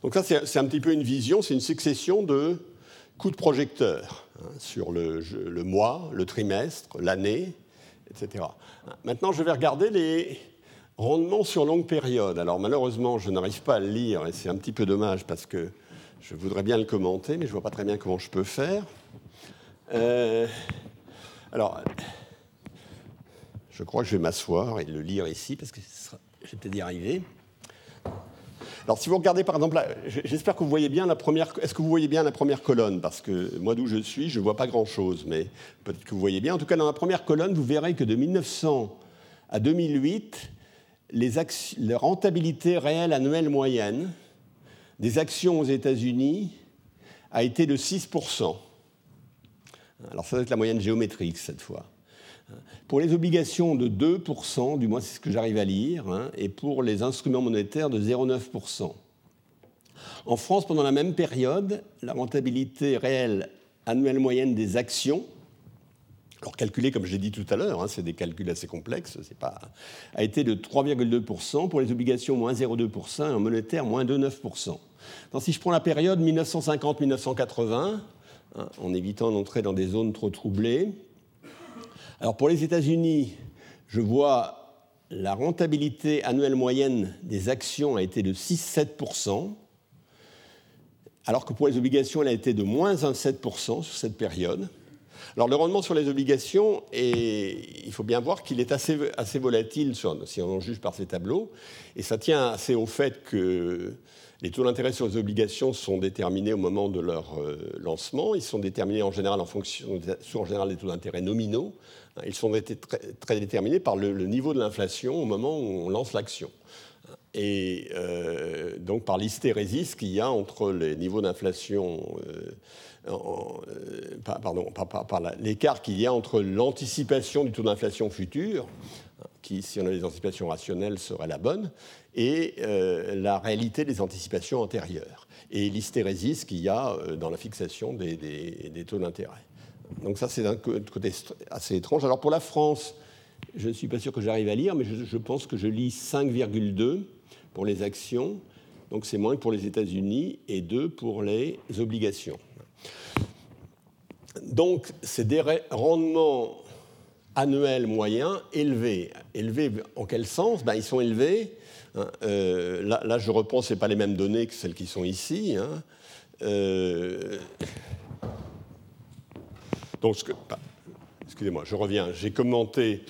B: donc ça c'est un petit peu une vision, c'est une succession de coups de projecteur hein, sur le, mois, le trimestre, l'année, etc. Maintenant je vais regarder les rendements sur longue période. Alors malheureusement je n'arrive pas à le lire et c'est un petit peu dommage parce que je voudrais bien le commenter, mais je ne vois pas très bien comment je peux faire. Euh, alors, je crois que je vais m'asseoir et le lire ici, parce que je vais peut-être y arriver. Alors, si vous regardez par exemple, j'espère que vous voyez bien la première. Est-ce que vous voyez bien la première colonne? Parce que moi, d'où je suis, je ne vois pas grand-chose, mais peut-être que vous voyez bien. En tout cas, dans la première colonne, vous verrez que de 1900 à 2008, les la rentabilité réelle annuelle moyenne des actions aux États-Unis a été de 6%. Alors ça doit être la moyenne géométrique cette fois. Pour les obligations de 2%, du moins c'est ce que j'arrive à lire, hein, et pour les instruments monétaires de 0,9%. En France, pendant la même période, la rentabilité réelle annuelle moyenne des actions, alors calculée comme je l'ai dit tout à l'heure, hein, c'est des calculs assez complexes, pas, a été de 3,2%, pour les obligations moins 0,2% et en monétaire moins 2,9% si je prends la période 1950-1980, hein, en évitant d'entrer dans des zones trop troublées, alors pour les États-Unis, je vois la rentabilité annuelle moyenne des actions a été de 6-7%, alors que pour les obligations, elle a été de moins 1,7% sur cette période. Alors le rendement sur les obligations, il faut bien voir qu'il est assez, assez volatile si on en juge par ces tableaux, et ça tient assez au fait que les taux d'intérêt sur les obligations sont déterminés au moment de leur euh, lancement. Ils sont déterminés en général en fonction, en général des taux d'intérêt nominaux. Ils sont très, déterminés par le, niveau de l'inflation au moment où on lance l'action. Et euh, donc par l'hystérésis qu'il y a entre les niveaux d'inflation, euh, pardon, par l'écart qu'il y a entre l'anticipation du taux d'inflation futur qui, si on a des anticipations rationnelles, serait la bonne, et euh, la réalité des anticipations antérieures, et l'hystérésis qu'il y a euh, dans la fixation des, des taux d'intérêt. Donc ça, c'est un côté assez étrange. Alors pour la France, je ne suis pas sûr que j'arrive à lire, mais je, pense que je lis 5,2 pour les actions, donc c'est moins que pour les États-Unis, et 2 pour les obligations. Donc c'est des rendements annuels moyens élevés. Élevés en quel sens? Ben, Ils sont élevés. Hein, euh, là, je reprends, ce pas les mêmes données que celles qui sont ici. Hein. Euh, donc, excusez-moi, je reviens. J'ai commenté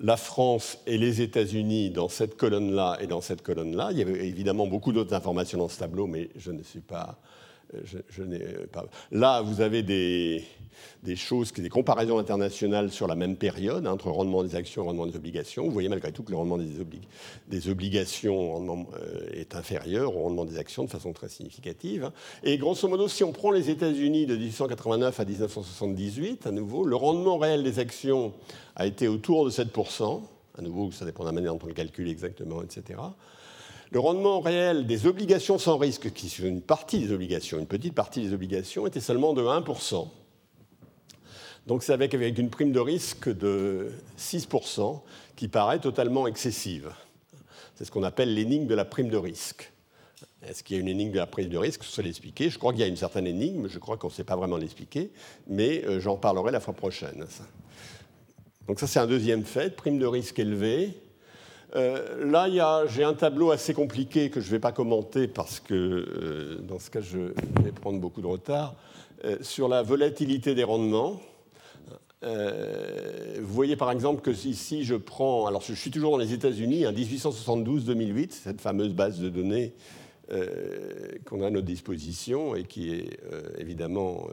B: la France et les États-Unis dans cette colonne-là et dans cette colonne-là. Il y avait évidemment beaucoup d'autres informations dans ce tableau, mais je ne suis pas pas... Là, vous avez des, choses, des comparaisons internationales sur la même période, hein, entre rendement des actions et rendement des obligations. Vous voyez malgré tout que le rendement des, obligations euh, est inférieur au rendement des actions de façon très significative. Et grosso modo, si on prend les États-Unis de 1889 à 1978, à nouveau, le rendement réel des actions a été autour de 7%. À nouveau, ça dépend de la manière dont on le calcule exactement, etc. Le rendement réel des obligations sans risque, qui sont une partie des obligations, une petite partie des obligations, était seulement de 1%. Donc c'est avec, avec une prime de risque de 6% qui paraît totalement excessive. C'est ce qu'on appelle l'énigme de la prime de risque. Est-ce qu'il y a une énigme de la prime de risque? Je sais l'expliquer. Je crois qu'il y a une certaine énigme, je crois qu'on ne sait pas vraiment l'expliquer, mais euh, j'en parlerai la fois prochaine. Donc ça c'est un deuxième fait, prime de risque élevée, euh, là, j'ai un tableau assez compliqué que je ne vais pas commenter parce que euh, dans ce cas, je vais prendre beaucoup de retard. Euh, sur la volatilité des rendements. vous voyez par exemple que ici, je prends. Alors, je suis toujours dans les États-Unis, 1872-2008, hein, cette fameuse base de données qu'on a à notre disposition et qui est évidemment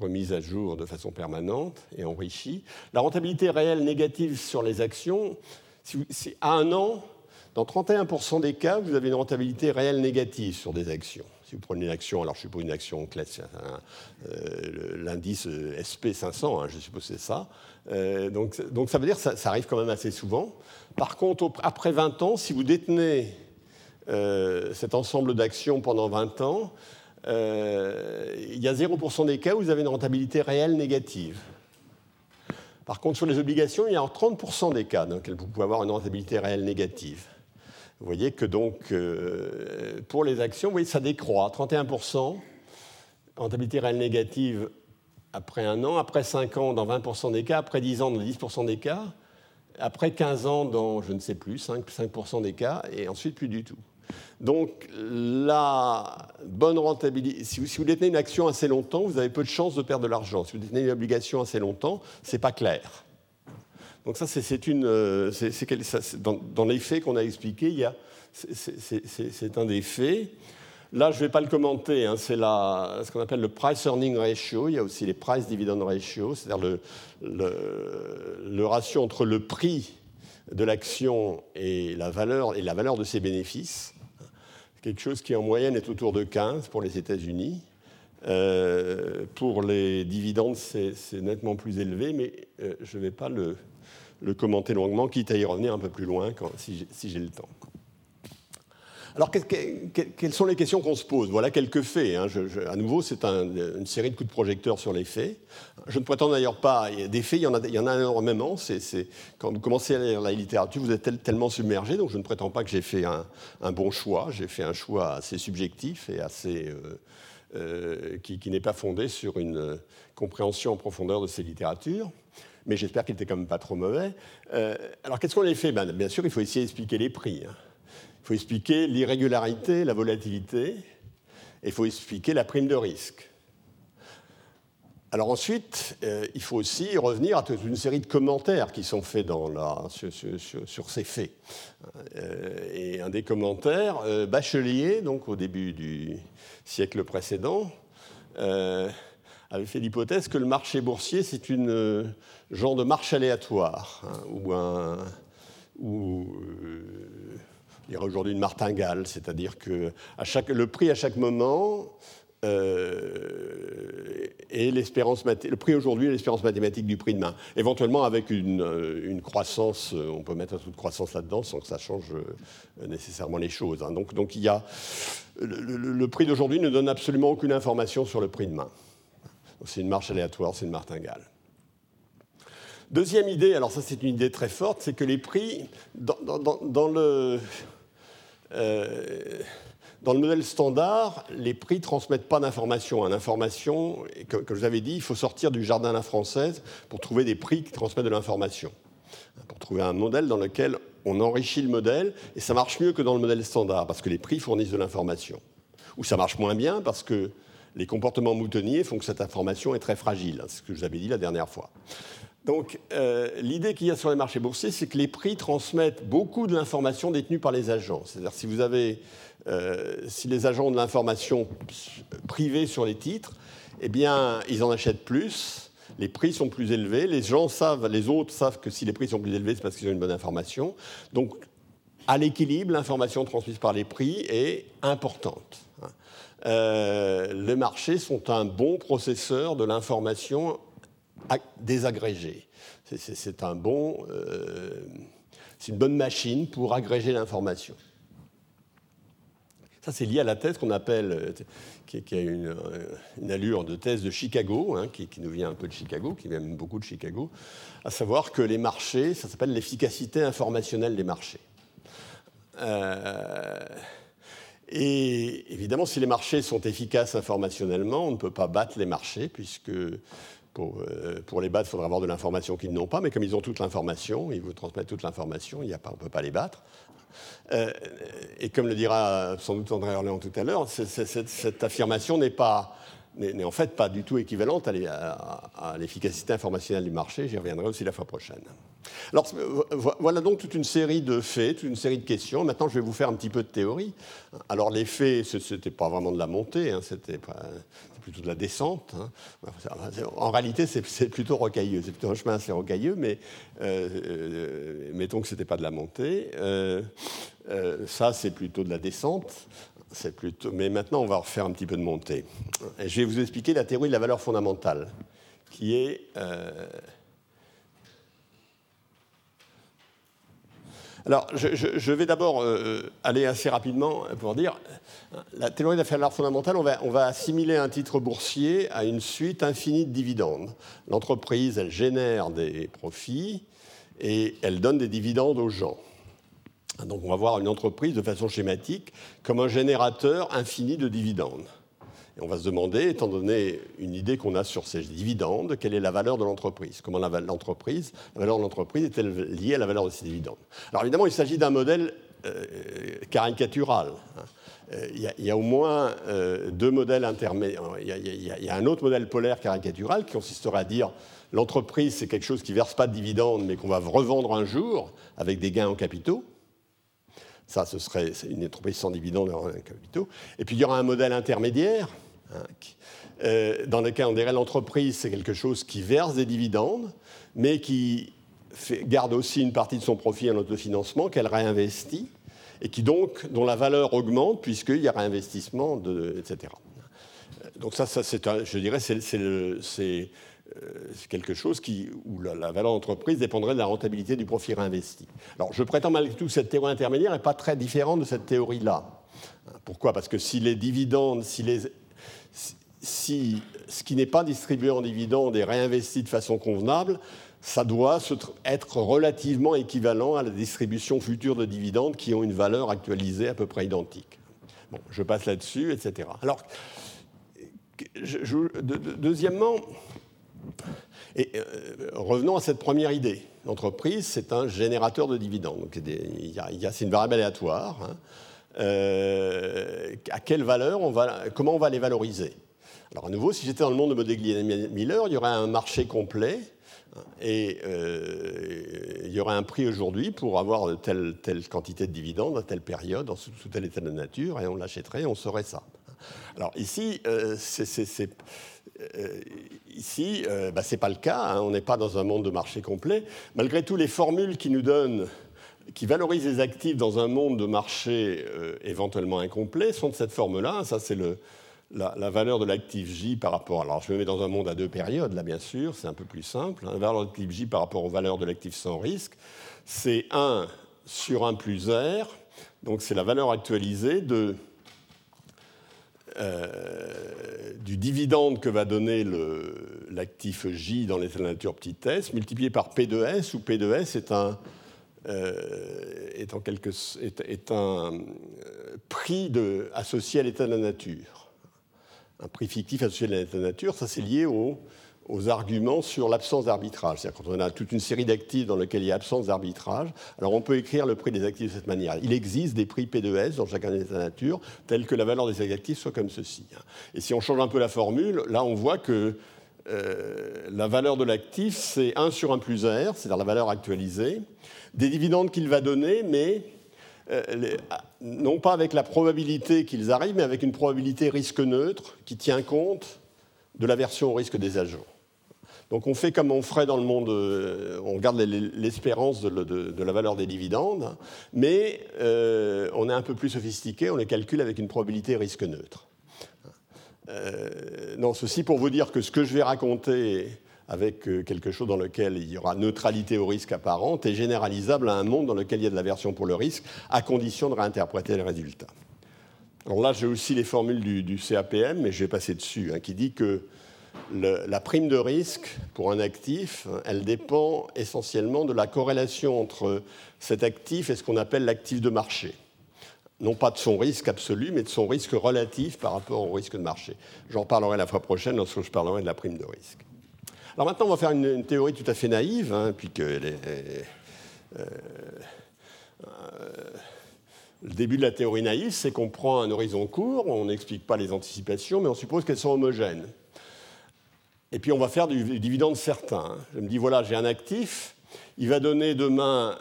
B: remise à jour de façon permanente et enrichie. La rentabilité réelle négative sur les actions, si, à un an, dans 31% des cas, vous avez une rentabilité réelle négative sur des actions. Si vous prenez une action, alors je suppose une action classique, hein, euh, l'indice SP500, hein, je suppose c'est ça. Euh, donc, donc, ça veut dire que ça, arrive quand même assez souvent. Par contre, après 20 ans, si vous détenez euh, cet ensemble d'actions pendant 20 ans, il y a 0% des cas où vous avez une rentabilité réelle négative. Par contre, sur les obligations, il y a en 30% des cas dans lesquels vous pouvez avoir une rentabilité réelle négative. Vous voyez que donc, euh, pour les actions, vous voyez, ça décroît. 31%, rentabilité réelle négative après un an, après 5 ans dans 20% des cas, après 10 ans dans 10% des cas, après 15 ans dans, je ne sais plus, 5%, 5 des cas, et ensuite plus du tout. Donc, la bonne rentabilité, si vous, détenez une action assez longtemps, vous avez peu de chances de perdre de l'argent. Si vous détenez une obligation assez longtemps, ce n'est pas clair. Donc ça, c'est une, euh, dans, dans, les faits qu'on a expliqués, c'est un des faits. Là, je ne vais pas le commenter, hein, c'est ce qu'on appelle le price earning ratio. Il y a aussi les price dividend ratio, c'est-à-dire le, le, le, ratio entre le prix de l'action et la valeur et la valeur de ses bénéfices quelque chose qui en moyenne est autour de 15 pour les États-Unis. Euh, pour les dividendes, c'est nettement plus élevé, mais euh, je ne vais pas le, commenter longuement, quitte à y revenir un peu plus loin si j'ai le temps. Alors, quelles sont les questions qu'on se pose? Voilà quelques faits. Hein. à nouveau, c'est une série de coups de projecteur sur les faits. Je ne prétends d'ailleurs pas. Des faits, il y en a, énormément. quand vous commencez à lire la littérature, vous êtes tellement submergé, donc je ne prétends pas que j'ai fait un, bon choix. J'ai fait un choix assez subjectif et assez. Euh, euh, qui, n'est pas fondé sur une compréhension en profondeur de ces littératures mais j'espère qu'il n'était quand même pas trop mauvais. Euh, alors, qu'est-ce qu'on a fait ben, Bien sûr, il faut essayer d'expliquer les prix. Hein. Il faut expliquer l'irrégularité, la volatilité, et il faut expliquer la prime de risque. Alors ensuite, euh, il faut aussi revenir à toute une série de commentaires qui sont faits sur, ces faits. Euh, et un des commentaires, euh, Bachelier, donc au début du siècle précédent, avait fait l'hypothèse que le marché boursier, c'est une genre de marche aléatoire, hein, ou un, il y aura aujourd'hui une martingale, c'est-à-dire que le prix à chaque moment euh, et le prix aujourd'hui et l'espérance mathématique du prix demain. Éventuellement avec une, euh, croissance, euh, on peut mettre un taux de croissance là-dedans sans que ça change nécessairement les choses. Hein. Donc, il y a, le, prix d'aujourd'hui ne donne absolument aucune information sur le prix demain. C'est une marche aléatoire, c'est une martingale. Deuxième idée, alors ça c'est une idée très forte, c'est que les prix, dans le... Dans le modèle standard, les prix ne transmettent pas d'informations. L'information, comme je vous avais dit, il faut sortir du jardin à la française pour trouver des prix qui transmettent de l'information. Pour trouver un modèle dans lequel on enrichit le modèle, et ça marche mieux que dans le modèle standard, parce que les prix fournissent de l'information. Ou ça marche moins bien, parce que les comportements moutonniers font que cette information est très fragile. C'est ce que je vous avais dit la dernière fois. Donc, euh, l'idée qu'il y a sur les marchés boursiers, c'est que les prix transmettent beaucoup de l'information détenue par les agents. C'est-à-dire, si vous avez euh, si les agents ont de l'information privée sur les titres, eh bien, ils en achètent plus, les prix sont plus élevés, les gens savent, les autres savent que si les prix sont plus élevés, c'est parce qu'ils ont une bonne information. Donc, à l'équilibre, l'information transmise par les prix est importante. Euh, les marchés sont un bon processeur de l'information désagrégée. C'est un bon, euh, une bonne machine pour agréger l'information. Ça, c'est lié à la thèse qu'on appelle, euh, qui, a une, euh, une, allure de thèse de Chicago, hein, qui, nous vient un peu de Chicago, qui vient beaucoup de Chicago, à savoir que les marchés, ça s'appelle l'efficacité informationnelle des marchés. Et évidemment, si les marchés sont efficaces informationnellement, on ne peut pas battre les marchés, puisque pour, pour les battre, il faudra avoir de l'information qu'ils n'ont pas, mais comme ils ont toute l'information, ils vous transmettent toute l'information, on ne peut pas les battre. Euh, et comme le dira sans doute André Orléans tout à l'heure, cette affirmation n'est pas n'est en fait pas du tout équivalente à l'efficacité informationnelle du marché. J'y reviendrai aussi la fois prochaine. Alors voilà donc toute une série de faits, toute une série de questions. Maintenant, je vais vous faire un petit peu de théorie. Alors les faits, ce n'était pas vraiment de la montée, hein, c'était plutôt de la descente. Hein. En réalité, c'est plutôt rocailleux. C'est plutôt un chemin assez rocailleux, mais euh, euh, mettons que ce n'était pas de la montée. Euh, ça, c'est plutôt de la descente. Plutôt... Mais maintenant, on va refaire un petit peu de montée. Je vais vous expliquer la théorie de la valeur fondamentale, qui est Alors, je, vais d'abord euh, aller assez rapidement pour dire, la théorie d'affaires fondamentale, on va, on va assimiler un titre boursier à une suite infinie de dividendes. L'entreprise, elle génère des profits et elle donne des dividendes aux gens. Donc on va voir une entreprise de façon schématique comme un générateur infini de dividendes. Et on va se demander, étant donné une idée qu'on a sur ces dividendes, quelle est la valeur de l'entreprise? Comment l'entreprise, la valeur de l'entreprise est-elle liée à la valeur de ces dividendes? Alors évidemment, il s'agit d'un modèle euh, caricatural. Hein. Euh, il y, a, au moins euh, deux modèles intermédiaires. Il, y a un autre modèle polaire caricatural qui consisterait à dire l'entreprise, c'est quelque chose qui ne verse pas de dividendes, mais qu'on va revendre un jour avec des gains en capitaux. Ça, ce serait une entreprise sans dividendes en capitaux. Et puis il y aura un modèle intermédiaire dans lequel on dirait l'entreprise, c'est quelque chose qui verse des dividendes, mais qui garde aussi une partie de son profit en autofinancement qu'elle réinvestit, et qui donc, dont la valeur augmente puisqu'il y a réinvestissement, etc. Donc ça, ça je dirais, c'est euh, quelque chose qui, où la, valeur d'entreprise dépendrait de la rentabilité du profit réinvesti. Alors je prétends malgré tout que cette théorie intermédiaire n'est pas très différente de cette théorie-là. Pourquoi? Parce que si les dividendes, si les si ce qui n'est pas distribué en dividendes est réinvesti de façon convenable, ça doit être relativement équivalent à la distribution future de dividendes qui ont une valeur actualisée à peu près identique. Je passe là-dessus, etc. Alors, deuxièmement, euh, revenons à cette première idée. L'entreprise, c'est un générateur de dividendes. C'est une variable aléatoire. Hein. Euh, à quelle valeur comment on va les valoriser? Alors à nouveau, si j'étais dans le monde de Modigliani Miller, il y aurait un marché complet et euh, il y aurait un prix aujourd'hui pour avoir telle, telle quantité de dividendes à telle période, sous, tel état de nature, et on l'achèterait on saurait ça. Alors ici, euh, c'est euh, ici, bah, ce n'est pas le cas, hein. on n'est pas dans un monde de marché complet. Malgré tout, les formules qui nous donnent, qui valorisent les actifs dans un monde de marché éventuellement incomplet sont de cette forme-là. Ça, c'est le, la, valeur de l'actif J par rapport. Alors, je me mets dans un monde à deux périodes, là, bien sûr, c'est un peu plus simple. La valeur de l'actif J par rapport aux valeurs de l'actif sans risque, c'est 1 sur 1 plus R. Donc, c'est la valeur actualisée euh, du dividende que va donner l'actif J dans l'état de nature petit s, multiplié par P de S, où P de S est un, euh, est un euh, prix associé à l'état de la nature un prix fictif associé à la nature, ça c'est lié aux, arguments sur l'absence d'arbitrage. C'est-à-dire quand on a toute une série d'actifs dans lesquels il y a absence d'arbitrage, alors on peut écrire le prix des actifs de cette manière. Il existe des prix P 2 S dans chacun des états de nature, tels que la valeur des actifs soit comme ceci. Et si on change un peu la formule, là on voit que euh, la valeur de l'actif, c'est 1 sur 1 plus R, c'est-à-dire la valeur actualisée, des dividendes qu'il va donner, mais euh, non pas avec la probabilité qu'ils arrivent, mais avec une probabilité risque neutre qui tient compte de l'aversion au risque des agents. Donc on fait comme on ferait dans le monde, euh, on regarde l'espérance de, la valeur des dividendes, mais euh, on est un peu plus sophistiqué, on les calcule avec une probabilité risque neutre. non, ceci pour vous dire que ce que je vais raconter avec euh, quelque chose dans lequel il y aura neutralité au risque apparente et généralisable à un monde dans lequel il y a de l'aversion pour le risque, à condition de réinterpréter les résultats. Alors là, j'ai aussi les formules du, CAPM, mais je vais passer dessus, hein, qui dit que la prime de risque pour un actif, elle dépend essentiellement de la corrélation entre cet actif et ce qu'on appelle l'actif de marché. Non pas de son risque absolu, mais de son risque relatif par rapport au risque de marché. J'en parlerai la fois prochaine lorsque je parlerai de la prime de risque. Alors maintenant, on va faire une, théorie tout à fait naïve, hein, est. Euh, euh, le début de la théorie naïve, c'est qu'on prend un horizon court, on n'explique pas les anticipations, mais on suppose qu'elles sont homogènes. Et puis on va faire du dividende certain. Je me dis, voilà, j'ai un actif, il va donner demain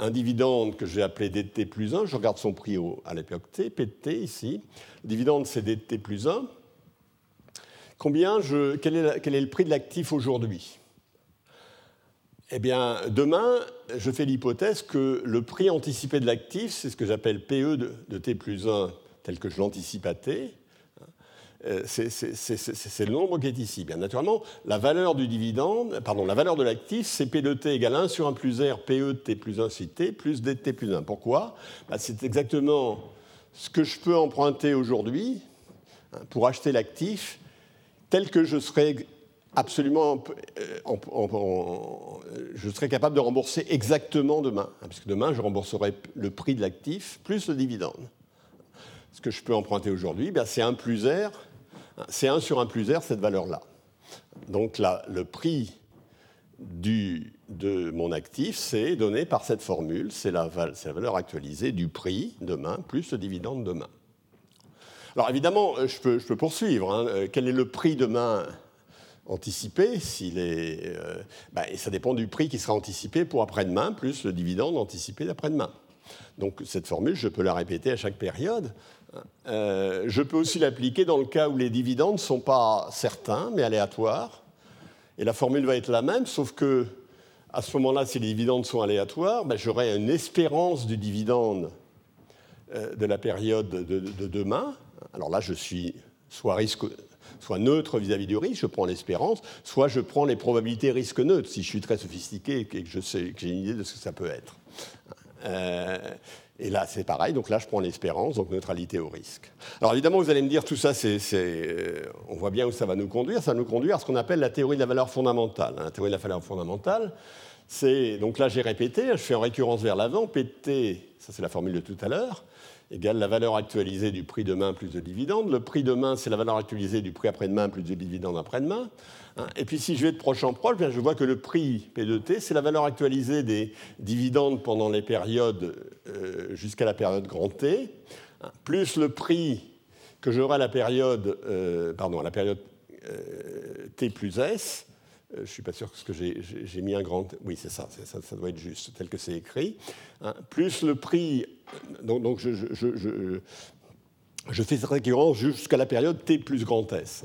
B: un dividende que je vais appeler DT plus 1, je regarde son prix à l'époque T, PT ici. Le dividende, c'est DT plus 1. Combien quel, est le prix de l'actif aujourd'hui? Eh bien, demain, je fais l'hypothèse que le prix anticipé de l'actif, c'est ce que j'appelle PE de, T plus 1, tel que je l'anticipe à T. Euh, c'est le nombre qui est ici. Bien naturellement, la valeur du dividende, pardon, la valeur de l'actif, c'est P de T égale 1 sur 1 plus R, PE de T plus 1 c'est T, plus DT plus 1. Pourquoi? Bah, C'est exactement ce que je peux emprunter aujourd'hui hein, pour acheter l'actif tel que je serais absolument, euh, je serais capable de rembourser exactement demain, hein, puisque demain je rembourserai le prix de l'actif plus le dividende. Ce que je peux emprunter aujourd'hui, ben, c'est 1 plus R, c'est 1 sur 1 plus R, cette valeur-là. Donc là, le prix de mon actif, c'est donné par cette formule, c'est la, valeur actualisée du prix demain plus le dividende demain. Alors évidemment, euh, je peux, poursuivre. Hein. Euh, quel est le prix demain anticipé euh, ben, Ça dépend du prix qui sera anticipé pour après-demain, plus le dividende anticipé d'après-demain. Donc cette formule, je peux la répéter à chaque période. je peux aussi l'appliquer dans le cas où les dividendes ne sont pas certains, mais aléatoires. Et la formule va être la même, sauf que à ce moment-là, si les dividendes sont aléatoires, ben, j'aurai une espérance du dividende de la période de demain, alors là, je suis soit, risque, soit neutre vis-à-vis du risque, je prends l'espérance, soit je prends les probabilités risque neutres, si je suis très sophistiqué et que j'ai une idée de ce que ça peut être. Euh, et là, c'est pareil, donc là, je prends l'espérance, donc neutralité au risque. Alors évidemment, vous allez me dire, tout ça, c'est, euh, on voit bien où ça va nous conduire. Ça va nous conduire à ce qu'on appelle la théorie de la valeur fondamentale. La théorie de la valeur fondamentale, c'est, donc là, j'ai répété, je fais en récurrence vers l'avant, PT, ça c'est la formule de tout à l'heure, égale la valeur actualisée du prix demain plus de dividende. Le prix demain, c'est la valeur actualisée du prix après-demain plus de dividende après-demain. Hein, et puis si je vais de proche en proche, je vois que le prix P 2 T, c'est la valeur actualisée des dividendes pendant les périodes euh, jusqu'à la période grand T, hein, plus le prix que j'aurai à la période, euh, pardon, à la période euh, T plus S, je ne suis pas sûr que j'ai mis un grand. Oui, c'est ça, ça, doit être juste, tel que c'est écrit. Hein, plus le prix donc, je, fais cette récurrence jusqu'à la période T plus grand S.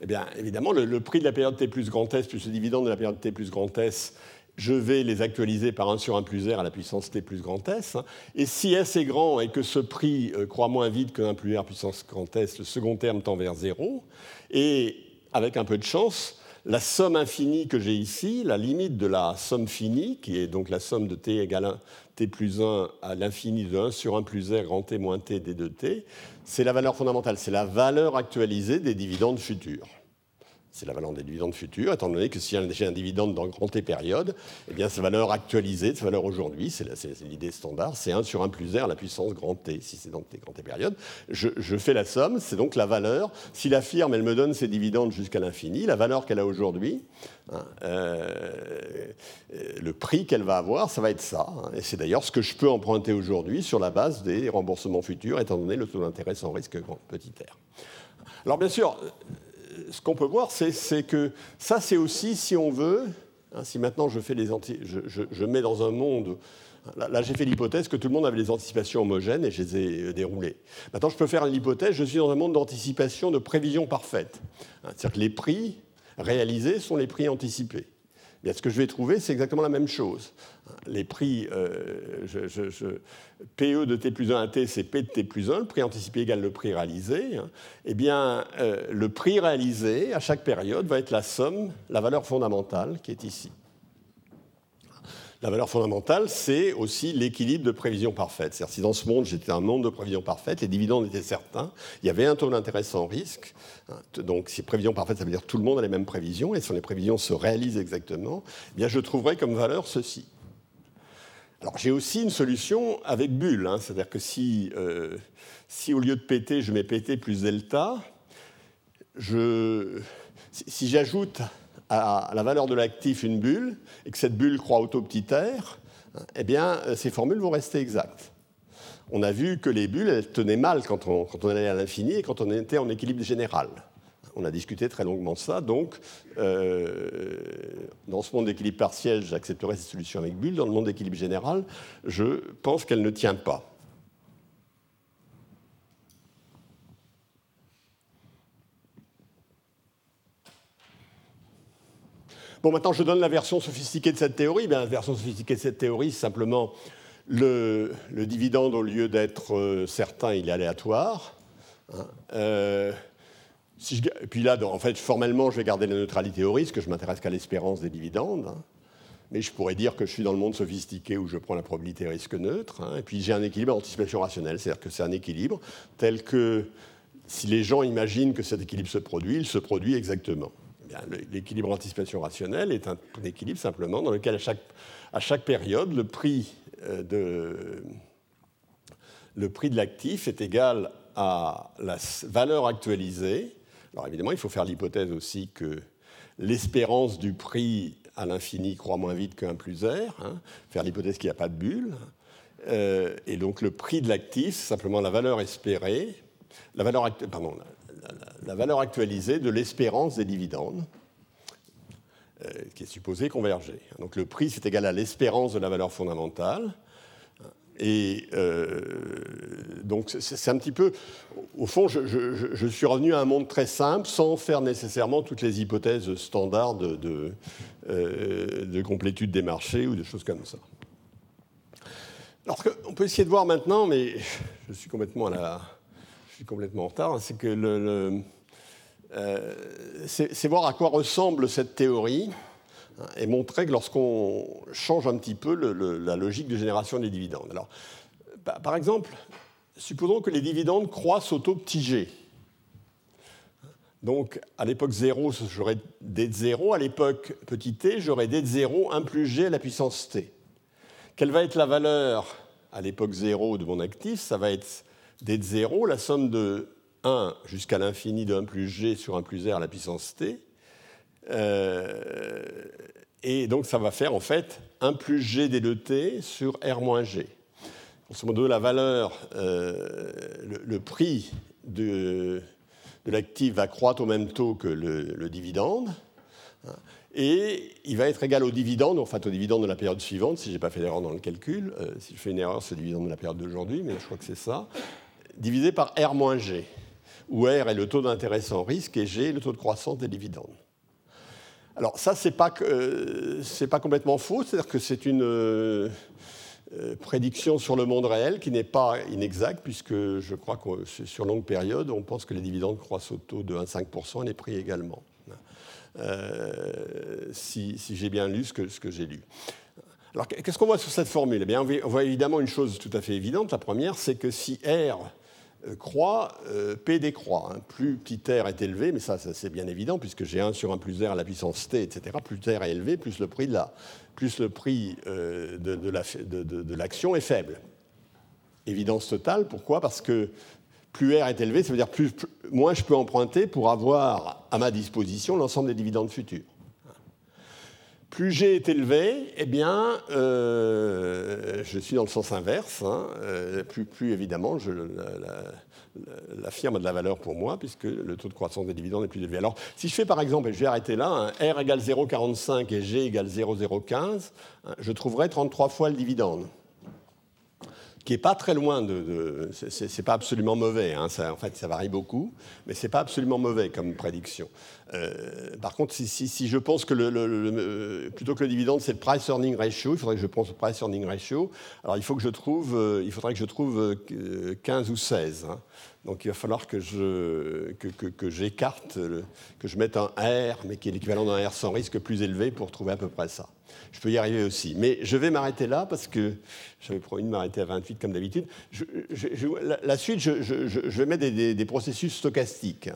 B: Eh bien, évidemment, le, prix de la période T plus grand S plus le dividende de la période T plus grand S je vais les actualiser par 1 sur 1 plus R à la puissance T plus grand S. Et si S est grand et que ce prix euh, croît moins vite que 1 plus R puissance grand S, le second terme tend vers 0. Et avec un peu de chance, la somme infinie que j'ai ici, la limite de la somme finie, qui est donc la somme de t égale 1, t plus 1 à l'infini de 1 sur 1 plus r grand t moins t d de t, c'est la valeur fondamentale, c'est la valeur actualisée des dividendes futurs c'est la valeur des dividendes futurs, étant donné que si j'ai un dividende dans grand T période, eh bien sa valeur actualisée, sa valeur aujourd'hui, c'est l'idée standard, c'est 1 sur 1 plus R la puissance grand T, si c'est dans T grand T période. Je, fais la somme, c'est donc la valeur. Si la firme, elle me donne ses dividendes jusqu'à l'infini, la valeur qu'elle a aujourd'hui, hein, euh, le prix qu'elle va avoir, ça va être ça. Hein. et c'est d'ailleurs ce que je peux emprunter aujourd'hui sur la base des remboursements futurs, étant donné le taux d'intérêt sans risque grand petit r. Alors bien sûr, ce qu'on peut voir, c'est que ça, c'est aussi, si on veut, hein, si maintenant je, fais les je, mets dans un monde Là, j'ai fait l'hypothèse que tout le monde avait des anticipations homogènes et je les ai euh, déroulées. Maintenant, je peux faire l'hypothèse, je suis dans un monde d'anticipation, de prévision parfaite. Hein, c'est-à-dire que les prix réalisés sont les prix anticipés ce que je vais trouver, c'est exactement la même chose. Les prix, euh, PE de T plus 1 à T, c'est P de T plus 1, le prix anticipé égale le prix réalisé. Eh bien, euh, le prix réalisé, à chaque période, va être la somme, la valeur fondamentale qui est ici. La valeur fondamentale, c'est aussi l'équilibre de prévision parfaite. C'est-à-dire si dans ce monde, j'étais un monde de prévision parfaite, les dividendes étaient certains, il y avait un taux d'intérêt sans risque. Donc si prévision parfaite, ça veut dire que tout le monde a les mêmes prévisions, et si les prévisions se réalisent exactement, eh bien je trouverais comme valeur ceci. Alors j'ai aussi une solution avec bulle, hein. c'est-à-dire que si, euh, si au lieu de PT, je mets PT plus delta, je, si j'ajoute à la valeur de l'actif une bulle, et que cette bulle croît au taux petit r, eh bien, euh, ces formules vont rester exactes. On a vu que les bulles, elles tenaient mal quand on, quand on allait à l'infini et quand on était en équilibre général. On a discuté très longuement de ça, donc euh, dans ce monde d'équilibre partiel, j'accepterai cette solution avec bulle. Dans le monde d'équilibre général, je pense qu'elle ne tient pas. Bon, maintenant, je donne la version sophistiquée de cette théorie. La version sophistiquée de cette théorie, c'est simplement le, dividende, au lieu d'être euh, certain, il est aléatoire. Hein. Euh, puis là, en fait, formellement, je vais garder la neutralité au risque, je m'intéresse qu'à l'espérance des dividendes. Hein. Mais je pourrais dire que je suis dans le monde sophistiqué où je prends la probabilité risque neutre. Hein. Et puis j'ai un équilibre anticipation rationnelle, c'est-à-dire que c'est un équilibre tel que si les gens imaginent que cet équilibre se produit, il se produit exactement. L'équilibre anticipation rationnelle est un, équilibre simplement dans lequel à chaque, période, le prix, euh, de, le prix de l'actif est égal à la valeur actualisée. Alors évidemment, il faut faire l'hypothèse aussi que l'espérance du prix à l'infini croît moins vite que 1 plus R, hein. faire l'hypothèse qu'il n'y a pas de bulle. Euh, et donc le prix de l'actif, c'est simplement la valeur espérée, la valeur, pardon, la, valeur actualisée de l'espérance des dividendes, euh, qui est supposée converger. Donc le prix, c'est égal à l'espérance de la valeur fondamentale. Et euh, donc c'est un petit peu, au fond, je, suis revenu à un monde très simple sans faire nécessairement toutes les hypothèses standards de, de, euh, de complétude des marchés ou des choses comme ça. Alors on peut essayer de voir maintenant, mais je suis complètement à la, je suis complètement en retard, c'est que euh, c'est voir à quoi ressemble cette théorie hein, et montrer que lorsqu'on change un petit peu la logique de génération des dividendes. Alors, par exemple, supposons que les dividendes croissent au taux petit g. Donc, à l'époque 0, j'aurais d de 0. À l'époque petit t, j'aurais d de 0, 1 plus g à la puissance t. Quelle va être la valeur à l'époque 0 de mon actif? Ça va être d de 0, la somme de 1 jusqu'à l'infini de 1 plus g sur 1 plus r à la puissance t. Euh, et donc ça va faire en fait 1 plus g d de t sur r moins g. Grosso modo, la valeur, euh, le, prix de, de l'actif va croître au même taux que le, dividende. Et il va être égal au dividende, en fait au dividende de la période suivante, si je n'ai pas fait d'erreur dans le calcul. Euh, si je fais une erreur, c'est le dividende de la période d'aujourd'hui, mais je crois que c'est ça divisé par R moins G, où R est le taux d'intérêt sans risque et G est le taux de croissance des dividendes. Alors ça, c'est pas, c'est pas complètement faux, c'est-à-dire que c'est une prédiction sur le monde réel qui n'est pas inexacte, puisque je crois que sur longue période, on pense que les dividendes croissent au taux de 1,5% et les prix également. si, j'ai bien lu ce que, ce que j'ai lu. Alors, qu'est-ce qu'on voit sur cette formule? Eh bien, On voit évidemment une chose tout à fait évidente. La première, c'est que si R euh, croît, euh, P décroît. Hein. Plus petit r est élevé, mais ça, c'est bien évident, puisque j'ai 1 sur 1 plus r à la puissance t, etc. Plus r est élevé, plus le prix de la, plus le prix, euh, de, l'action est faible. Évidence totale, pourquoi? Parce que plus R est élevé, ça veut dire plus, moins je peux emprunter pour avoir à ma disposition l'ensemble des dividendes futurs plus G est élevé, eh bien, euh, je suis dans le sens inverse. Hein, euh, plus, évidemment, je, la, firme a de la valeur pour moi, puisque le taux de croissance des dividendes est plus élevé. Alors, si je fais par exemple, et je vais arrêter là, R égale 0,45 et G égale 0,015, hein, je trouverai 33 fois le dividende qui n'est pas très loin de. de c'est pas absolument mauvais, hein, en fait ça varie beaucoup, mais c'est pas absolument mauvais comme prédiction. Euh, par contre, si, je pense que le, plutôt que le dividende c'est le price earning ratio, il faudrait que je pense au price earning ratio. Alors il faut que je trouve, euh, il faudrait que je trouve 15 euh, ou 16. Hein. Donc il va falloir que je que, j'écarte, que je mette un R, mais qui est l'équivalent d'un R sans risque plus élevé pour trouver à peu près ça je peux y arriver aussi. Mais je vais m'arrêter là parce que j'avais promis de m'arrêter à 28 comme d'habitude. la, suite, je, vais mettre des, processus stochastiques.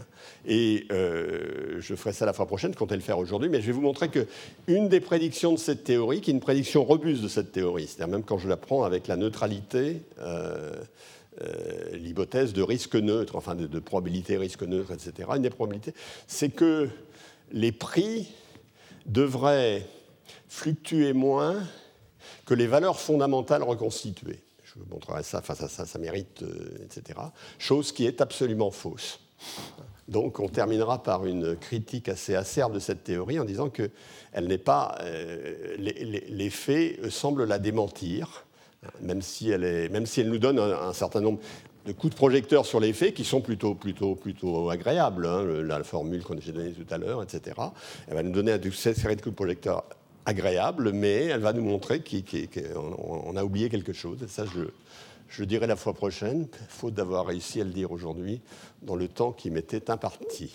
B: Et euh, je ferai ça la fois prochaine, je comptais le faire aujourd'hui, mais je vais vous montrer qu'une des prédictions de cette théorie, qui est une prédiction robuste de cette théorie, c'est-à-dire même quand je la prends avec la neutralité, euh, euh, l'hypothèse de risque neutre, enfin de, probabilité risque neutre, etc., une des probabilités, c'est que les prix devraient fluctuer moins que les valeurs fondamentales reconstituées. Je vous montrerai ça, face à ça, ça mérite, euh, etc. Chose qui est absolument fausse. Donc on terminera par une critique assez acerbe de cette théorie en disant que elle n'est pas, euh, les, faits semblent la démentir, même si elle, est, même si elle nous donne un, certain nombre de coups de projecteur sur les faits qui sont plutôt, plutôt, plutôt agréables. Hein, la, formule qu'on a donnée tout à l'heure, etc. Elle va nous donner une série de coups de projecteur agréable, mais elle va nous montrer qu'on a oublié quelque chose. Et ça, je, je dirai la fois prochaine, faute d'avoir réussi à le dire aujourd'hui dans le temps qui m'était imparti.